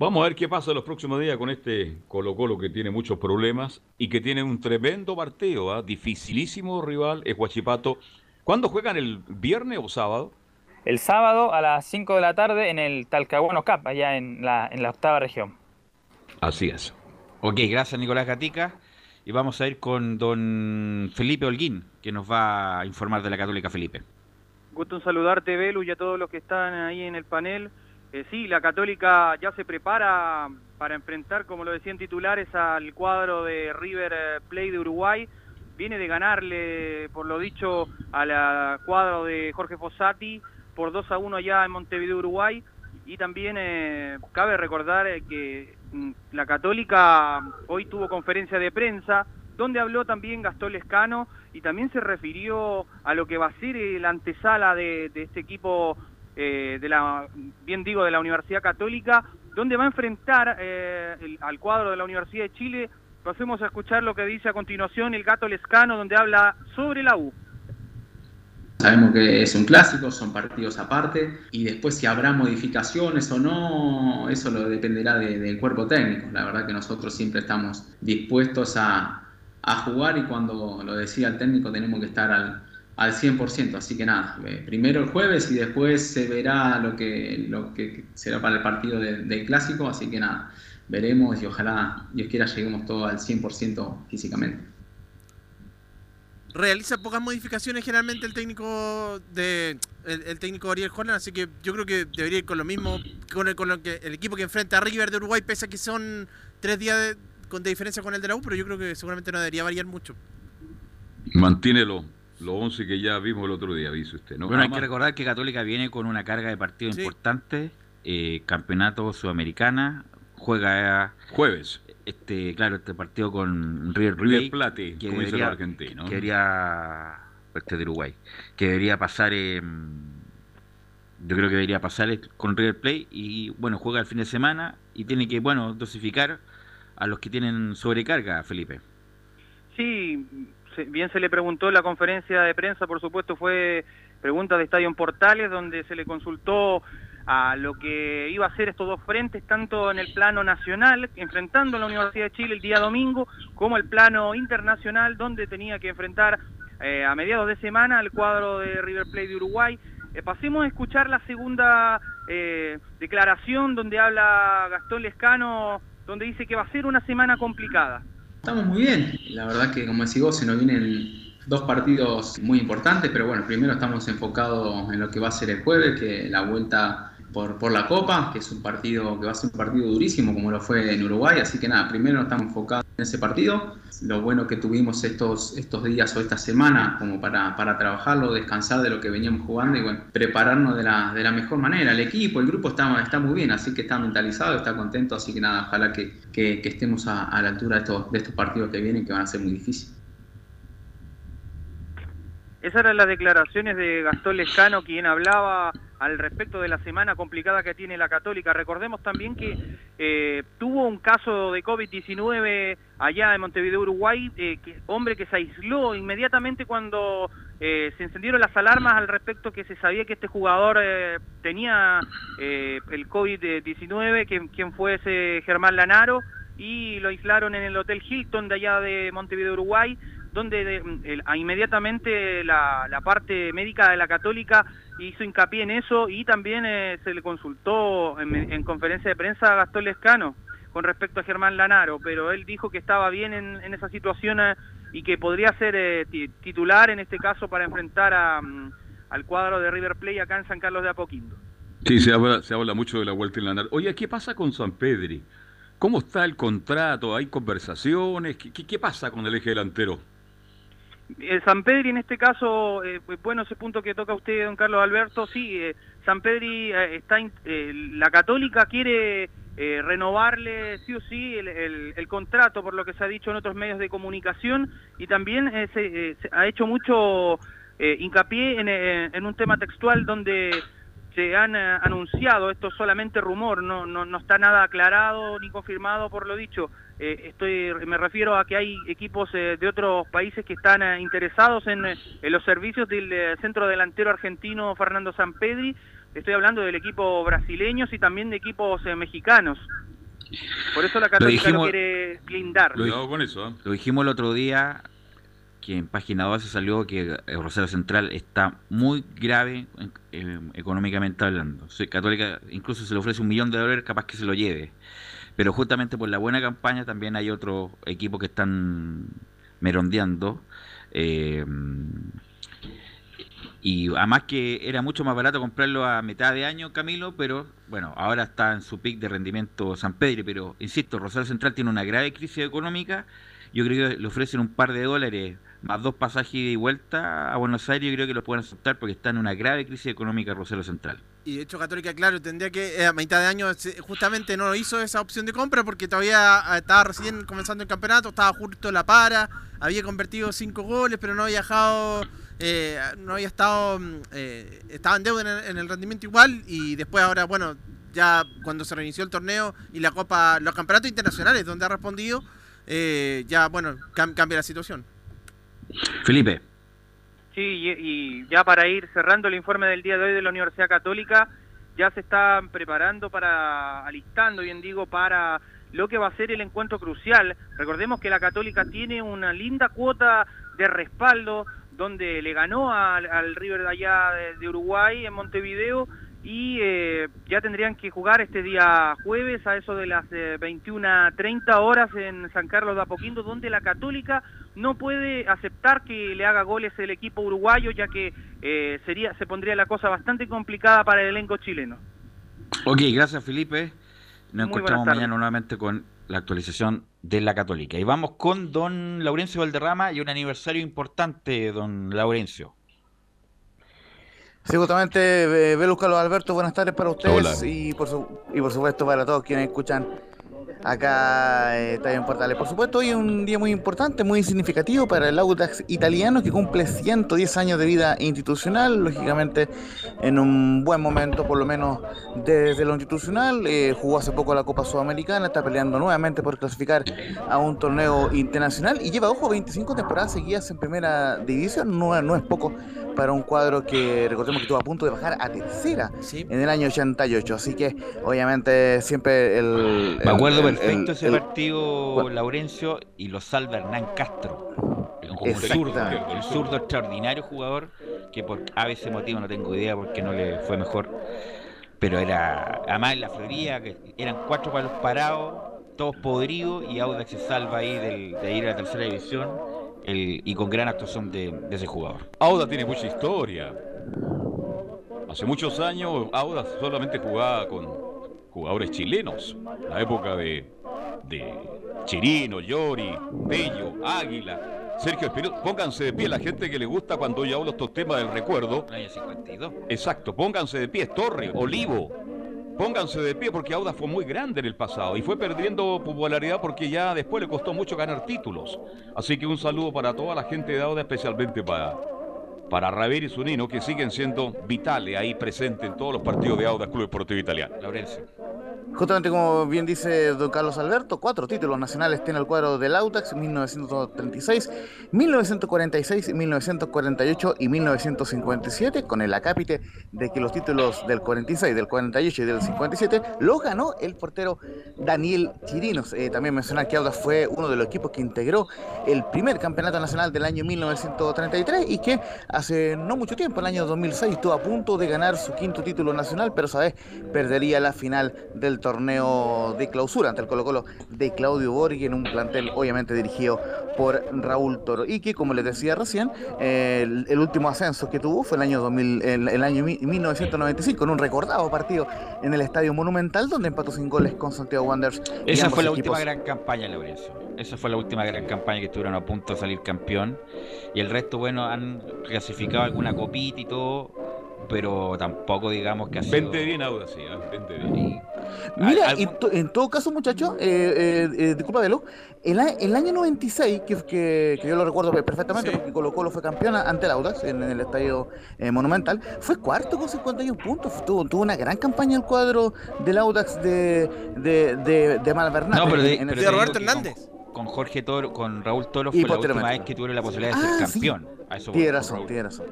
Vamos a ver qué pasa en los próximos días con este Colo Colo que tiene muchos problemas y que tiene un tremendo partido, ¿ah? dificilísimo rival, es Huachipato. ¿Cuándo juegan el viernes o sábado? El sábado a las 5 de la tarde en el Talcahuano Cap, allá en la, en la octava región. Así es. Ok, gracias Nicolás Gatica. Y vamos a ir con don Felipe Holguín, que nos va a informar de la Católica Felipe. Gusto en saludarte, Belu, y a todos los que están ahí en el panel. Eh, sí, la Católica ya se prepara para enfrentar, como lo decían titulares, al cuadro de River eh, Plate de Uruguay. Viene de ganarle, por lo dicho, al cuadro de Jorge Fossati por 2 a 1 allá en Montevideo, Uruguay. Y también eh, cabe recordar que mm, la Católica hoy tuvo conferencia de prensa donde habló también Gastón Lescano y también se refirió a lo que va a ser la antesala de este equipo eh, de la, bien digo, de la Universidad Católica, donde va a enfrentar eh, al cuadro de la Universidad de Chile. Pasemos a escuchar lo que dice a continuación el gato Lescano, donde habla sobre la U. Sabemos que es un clásico, son partidos aparte y después si habrá modificaciones o no, eso lo dependerá del cuerpo técnico. La verdad que nosotros siempre estamos dispuestos a, a jugar y cuando lo decía el técnico tenemos que estar al, al 100%. Así que nada, eh, primero el jueves y después se verá lo que, lo que será para el partido del clásico. Así que nada, veremos y ojalá Dios quiera lleguemos todos al 100% físicamente. Realiza pocas modificaciones generalmente el técnico de el, técnico Ariel Holland, así que yo creo que debería ir con lo mismo con el, con lo que el equipo que enfrenta a River de Uruguay, pese a que son tres días de, con, de diferencia con el de la U, pero yo creo que seguramente no debería variar mucho. Mantiene los 11 que ya vimos el otro día, dice usted, ¿no? Bueno, hay que recordar que Católica viene con una carga de partidos importante, eh, campeonato sudamericana, juega jueves. Este, claro, este partido con River Plate, River Plate que como debería, argentino. Que debería, este de Uruguay, que debería pasar, yo creo que debería pasar con River Plate y bueno, juega el fin de semana y tiene que, bueno, dosificar a los que tienen sobrecarga, Felipe. Sí, bien se le preguntó en la conferencia de prensa, por supuesto, fue pregunta de Estadio Portales, donde se le consultó a lo que iba a ser estos dos frentes, tanto en el plano nacional, enfrentando a la Universidad de Chile el día domingo, como el plano internacional, donde tenía que enfrentar eh, a mediados de semana al cuadro de River Plate de Uruguay. Eh, pasemos a escuchar la segunda eh, declaración donde habla Gastón Lescano, donde dice que va a ser una semana complicada. Estamos muy bien. La verdad que, como decís vos, se nos vienen dos partidos muy importantes, pero bueno, primero estamos enfocados en lo que va a ser el jueves, que la vuelta por, por la Copa, que es un partido que va a ser un partido durísimo como lo fue en Uruguay, así que nada, primero estamos enfocados en ese partido, lo bueno que tuvimos estos, estos días o esta semana como para, para trabajarlo, descansar de lo que veníamos jugando y bueno, prepararnos de la, de la mejor manera. El equipo, el grupo está, muy bien, así que está mentalizado, está contento, así que nada, ojalá que, que, estemos a, a, la altura de estos, de estos partidos que vienen que van a ser muy difíciles. Esas eran las declaraciones de Gastón Lescano, quien hablaba al respecto de la semana complicada que tiene la Católica. Recordemos también que eh, tuvo un caso de COVID-19 allá en Montevideo, Uruguay, eh, hombre que se aisló inmediatamente cuando eh, se encendieron las alarmas al respecto que se sabía que este jugador tenía el COVID-19, quien, quien fue ese Germán Lanaro, y lo aislaron en el Hotel Hilton de allá de Montevideo, Uruguay donde de, el, inmediatamente la, la, parte médica de la católica hizo hincapié en eso y también eh, se le consultó en, en, conferencia de prensa a Gastón Lescano con respecto a Germán Lanaro, pero él dijo que estaba bien en, en esa situación eh, y que podría ser eh, titular en este caso para enfrentar a, um, al cuadro de River Plate acá en San Carlos de Apoquindo. Sí, se habla, se habla mucho de la vuelta en Lanaro. Oye, ¿qué pasa con San Pedri? ¿Cómo está el contrato? ¿Hay conversaciones? ¿Qué, qué, qué pasa con el eje delantero? Eh, San Pedri en este caso, eh, bueno, ese punto que toca usted, don Carlos Alberto, sí, eh, San Pedri está, la Católica quiere renovarle sí o sí el, contrato, por lo que se ha dicho en otros medios de comunicación, y también se, ha hecho mucho hincapié en, un tema textual donde se han anunciado, esto es solamente rumor, no, no, no está nada aclarado ni confirmado por lo dicho, eh, estoy me refiero a que hay equipos eh, de otros países que están eh, interesados en, en, los servicios del eh, centro delantero argentino Fernando Sampedri. Estoy hablando del equipo brasileño y también de equipos eh, mexicanos. Por eso la Católica lo, dijimos, lo quiere blindar. Lo, con eso, lo, dijimos el otro día en página 12 salió que Rosario Central está muy grave económicamente hablando. Católica incluso se le ofrece un millón de dólares, capaz que se lo lleve pero justamente por la buena campaña también hay otros equipos que están merondeando. Eh, y además que era mucho más barato comprarlo a mitad de año, Camilo, pero bueno, ahora está en su pic de rendimiento San Pedro, pero insisto, Rosario Central tiene una grave crisis económica, yo creo que le ofrecen un par de dólares más dos pasajes y vuelta a Buenos Aires, yo creo que lo pueden aceptar porque está en una grave crisis económica Rosario Central. Y de hecho Católica, claro, tendría que eh, a mitad de año justamente no hizo esa opción de compra porque todavía eh, estaba recién comenzando el campeonato, estaba justo la para, había convertido cinco goles, pero no había dejado, eh, no había estado, mm, eh, estaba en deuda en el, en el, rendimiento igual y después ahora, bueno, ya cuando se reinició el torneo y la Copa, los campeonatos internacionales donde ha respondido, eh, ya, bueno, cam cambia la situación. Felipe. Sí, y, ya para ir cerrando el informe del día de hoy de la Universidad Católica, ya se están preparando para, alistando, bien digo, para lo que va a ser el encuentro crucial. Recordemos que la Católica tiene una linda cuota de respaldo, donde le ganó al, al River de allá de, de Uruguay en Montevideo y eh, ya tendrían que jugar este día jueves a eso de las eh, 21.30 horas en San Carlos de Apoquindo, donde la Católica no puede aceptar que le haga goles el equipo uruguayo, ya que eh, sería se pondría la cosa bastante complicada para el elenco chileno. Ok, gracias Felipe. Nos Muy encontramos mañana nuevamente con la actualización de la Católica. Y vamos con don Laurencio Valderrama y un aniversario importante, don Laurencio. Sí, justamente, eh, Velus Carlos Alberto, buenas tardes para ustedes y por, su, y por supuesto para todos quienes escuchan acá eh, en Portales. Por supuesto, hoy es un día muy importante, muy significativo para el Audax italiano que cumple 110 años de vida institucional, lógicamente en un buen momento, por lo menos desde lo institucional. Eh, jugó hace poco la Copa Sudamericana, está peleando nuevamente por clasificar a un torneo internacional y lleva, ojo, 25 temporadas seguidas en primera división, no, no es poco para un cuadro que recordemos que estuvo a punto de bajar a tercera sí. en el año 88. Así que, obviamente, siempre el. Me acuerdo el, perfecto el, ese el, partido, Laurencio, y lo salva Hernán Castro. Un zurdo, el zurdo extraordinario jugador que por a veces motivo no tengo idea porque no le fue mejor. Pero era, además en la Florida, que eran cuatro palos parados, todos podridos, y Audax se salva ahí del, de ir a la tercera división el, y con gran actuación de, de, ese jugador. Auda tiene mucha historia. Hace muchos años Audas solamente jugaba con jugadores chilenos. La época de, de Chirino, Llori, Bello, Águila, Sergio Espinosa. Pónganse de pie la gente que le gusta cuando yo hablo estos temas del recuerdo. Año 52. Exacto, pónganse de pie. Torre, Olivo. Pónganse de pie porque Audas fue muy grande en el pasado y fue perdiendo popularidad porque ya después le costó mucho ganar títulos. Así que un saludo para toda la gente de Audas, especialmente para, para Raver y Zunino, que siguen siendo vitales ahí presentes en todos los partidos de Audas Club Deportivo Italiano. Laurencio. Justamente como bien dice don Carlos Alberto, cuatro títulos nacionales tiene el cuadro del Audax, 1936, 1946, 1948 y 1957, con el acápite de que los títulos del 46, del 48 y del 57 los ganó el portero Daniel Chirinos. Eh, también mencionar que Audax fue uno de los equipos que integró el primer campeonato nacional del año 1933 y que hace no mucho tiempo, el año 2006, estuvo a punto de ganar su quinto título nacional, pero esa vez perdería la final del torneo de clausura ante el Colo Colo de Claudio Borghi en un plantel obviamente dirigido por Raúl Toro y que como les decía recién eh, el, el último ascenso que tuvo fue el año 2000 el, el año mi- 1995 en un recordado partido en el Estadio Monumental donde empató sin goles con Santiago Wanderers Esa fue la equipos- última gran campaña, Laurencio. Esa fue la última gran campaña que estuvieron a punto de salir campeón. Y el resto, bueno, han clasificado alguna copita y todo, pero tampoco digamos que ha sido... Vente bien Audas, sí, vente bien. Mira, Al- y to- en todo caso, muchachos, eh, eh, eh, disculpa, Velo, el, a- el año 96, que, que, que yo lo recuerdo perfectamente porque Colo Colo fue campeona ante el Audax en, en el estadio eh, Monumental, fue cuarto con 51 puntos. Tuvo, tuvo una gran campaña el cuadro del Audax de, de, de, de. No, pero de, pero el- que Con, con Jorge Toro, con Raúl Toro fue la última vez que tuvieron la posibilidad de ser Ah, sí. campeón. A eso Tiene razón, tiene razón.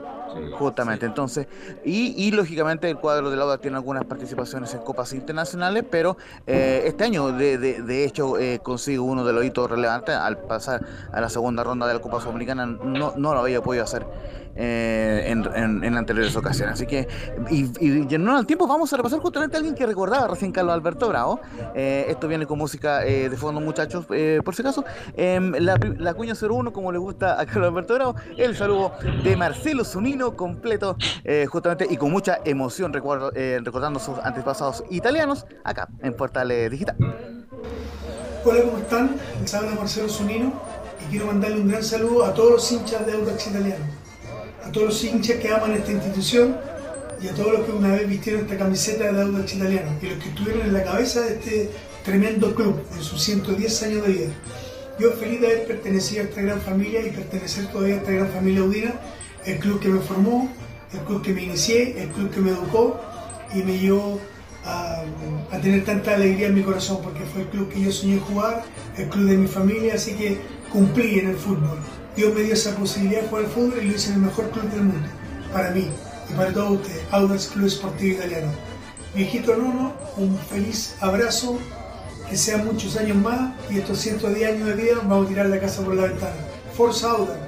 Justamente, entonces, y, y lógicamente el cuadro de Lauda tiene algunas participaciones en copas internacionales, pero eh, este año de, de- de hecho eh, consigo uno de los hitos relevantes al pasar a la segunda ronda de la Copa Sudamericana, no, no lo había podido hacer eh, en, en- anteriores ocasiones. Así que, y, llenando al tiempo, vamos a repasar justamente a alguien que recordaba recién Carlos Alberto Bravo. Eh, esto viene con música eh, de fondo, muchachos, eh, por si acaso. Em, la, la cuña 01, como le gusta a Carlos Alberto Bravo, el saludo de Marcelo Zunino completo, justamente y con mucha emoción, recordando sus antepasados italianos acá en Portales Digital. Hola, ¿cómo están? Les habla Marcelo Zunino y quiero mandarle un gran saludo a todos los hinchas de Audax Italiano, a todos los hinchas que aman esta institución y a todos los que una vez vistieron esta camiseta de Audax Italiano y los que estuvieron en la cabeza de este tremendo club en sus 110 años de vida. Yo feliz de haber pertenecido a esta gran familia y pertenecer todavía a esta gran familia audina, el club que me formó, el club que me inicié, el club que me educó y me llevó a, a tener tanta alegría en mi corazón, porque fue el club que yo soñé jugar, el club de mi familia, así que cumplí en el fútbol. Dios me dio esa posibilidad de jugar al fútbol y lo hice en el mejor club del mundo, para mí y para todos ustedes, Audax Club Esportivo Italiano. Viejito Nono, un feliz abrazo, que sean muchos años más y estos 110 años de vida vamos a tirar la casa por la ventana. Forza Audax,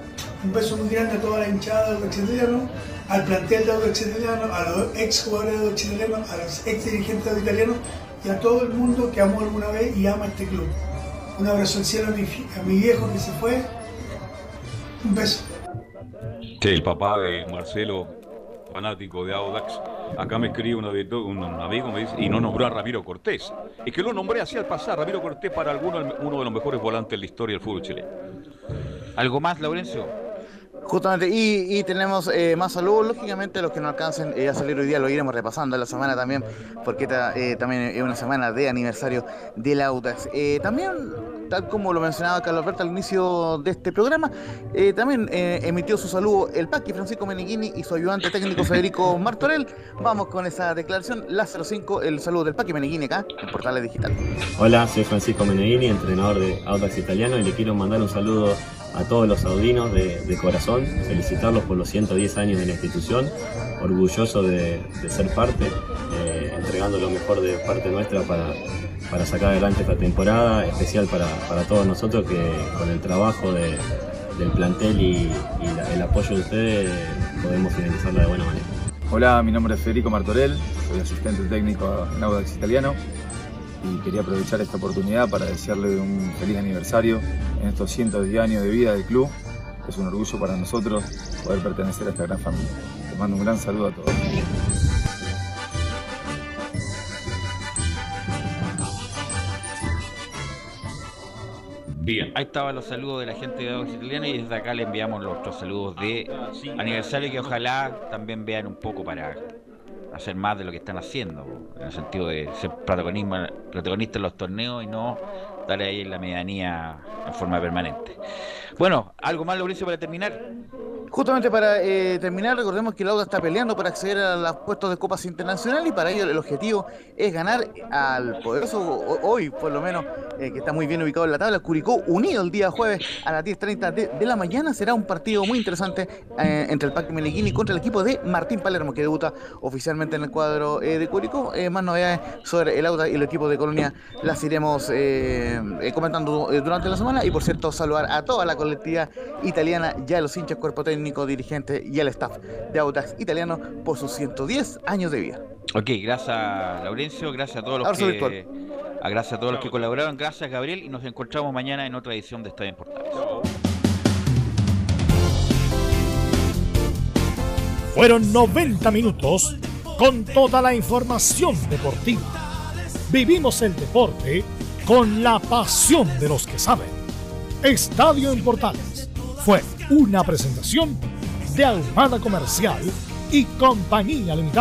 un beso muy grande a toda la hinchada de Audax Italiano, al plantel de Audax Italiano, a los ex jugadores de Audax Italiano, a los ex dirigentes de Italiano y a todo el mundo que amó alguna vez y ama este club. Un abrazo al cielo a mi, a mi viejo que se fue. Un beso. Sí, el papá de Marcelo, fanático de Audax, acá me escribe un, amigo me dice, y no nombró a Ramiro Cortés. Es que lo nombré así al pasar, Ramiro Cortés para algunos uno de los mejores volantes de la historia del fútbol chileno. ¿Algo más, Laurencio? Justamente, y, y tenemos eh, más saludos, lógicamente los que no alcancen eh, a salir hoy día lo iremos repasando en la semana también, porque eh, también es una semana de aniversario del Audax. Eh, también, tal como lo mencionaba Carlos Alberto al inicio de este programa, eh, también eh, emitió su saludo el Paqui Francisco Meneghini y su ayudante técnico Federico Martorell. Vamos con esa declaración, la 05, el saludo del Paqui Meneghini acá en Portales Digital. Hola, soy Francisco Meneghini, entrenador de Audax Italiano y le quiero mandar un saludo a todos los audinos de, de corazón, felicitarlos por los 110 años de la institución, orgulloso de, de ser parte, eh, entregando lo mejor de parte nuestra para, para sacar adelante esta temporada, especial para, para todos nosotros que con el trabajo de- del plantel y, y la- el apoyo de ustedes podemos finalizarla de buena manera. Hola, mi nombre es Federico Martorell, soy asistente técnico en Audax Italiano y quería aprovechar esta oportunidad para desearle un feliz aniversario en estos 110 años de vida del club. Es un orgullo para nosotros poder pertenecer a esta gran familia. Les mando un gran saludo a todos. Bien. Ahí estaban los saludos de la gente de Audax Italiano y desde acá le enviamos nuestros saludos de aniversario que ojalá también vean un poco para hacer más de lo que están haciendo, en el sentido de ser protagonistas en los torneos y no estar ahí en la medianía en forma permanente. Bueno, ¿algo más, Mauricio, para terminar? Justamente para eh, terminar, recordemos que Lauda está peleando para acceder a los puestos de Copas Internacional y para ello el objetivo es ganar al poderoso, hoy por lo menos, eh, que está muy bien ubicado en la tabla, Curicó Unido el día jueves a las 10.30 de, la mañana. Será un partido muy interesante eh, entre el Pac Meneghini contra el equipo de Martín Palermo, que debuta oficialmente en el cuadro de Curicó. más novedades sobre el Auda y el equipo de Colonia las iremos comentando durante la semana y por cierto saludar a toda la colectividad italiana, ya los hinchas cuerpo técnico dirigente y el staff de Audax Italiano por sus 110 años de vida. Ok, gracias Laurencio, gracias a todos los que a gracias a todos los que colaboraron, gracias Gabriel y nos encontramos mañana en otra edición de Estadio Importados. Fueron 90 minutos con toda la información deportiva. Vivimos el deporte con la pasión de los que saben. Estadio en Portales fue una presentación de Almada Comercial y Compañía Limitada.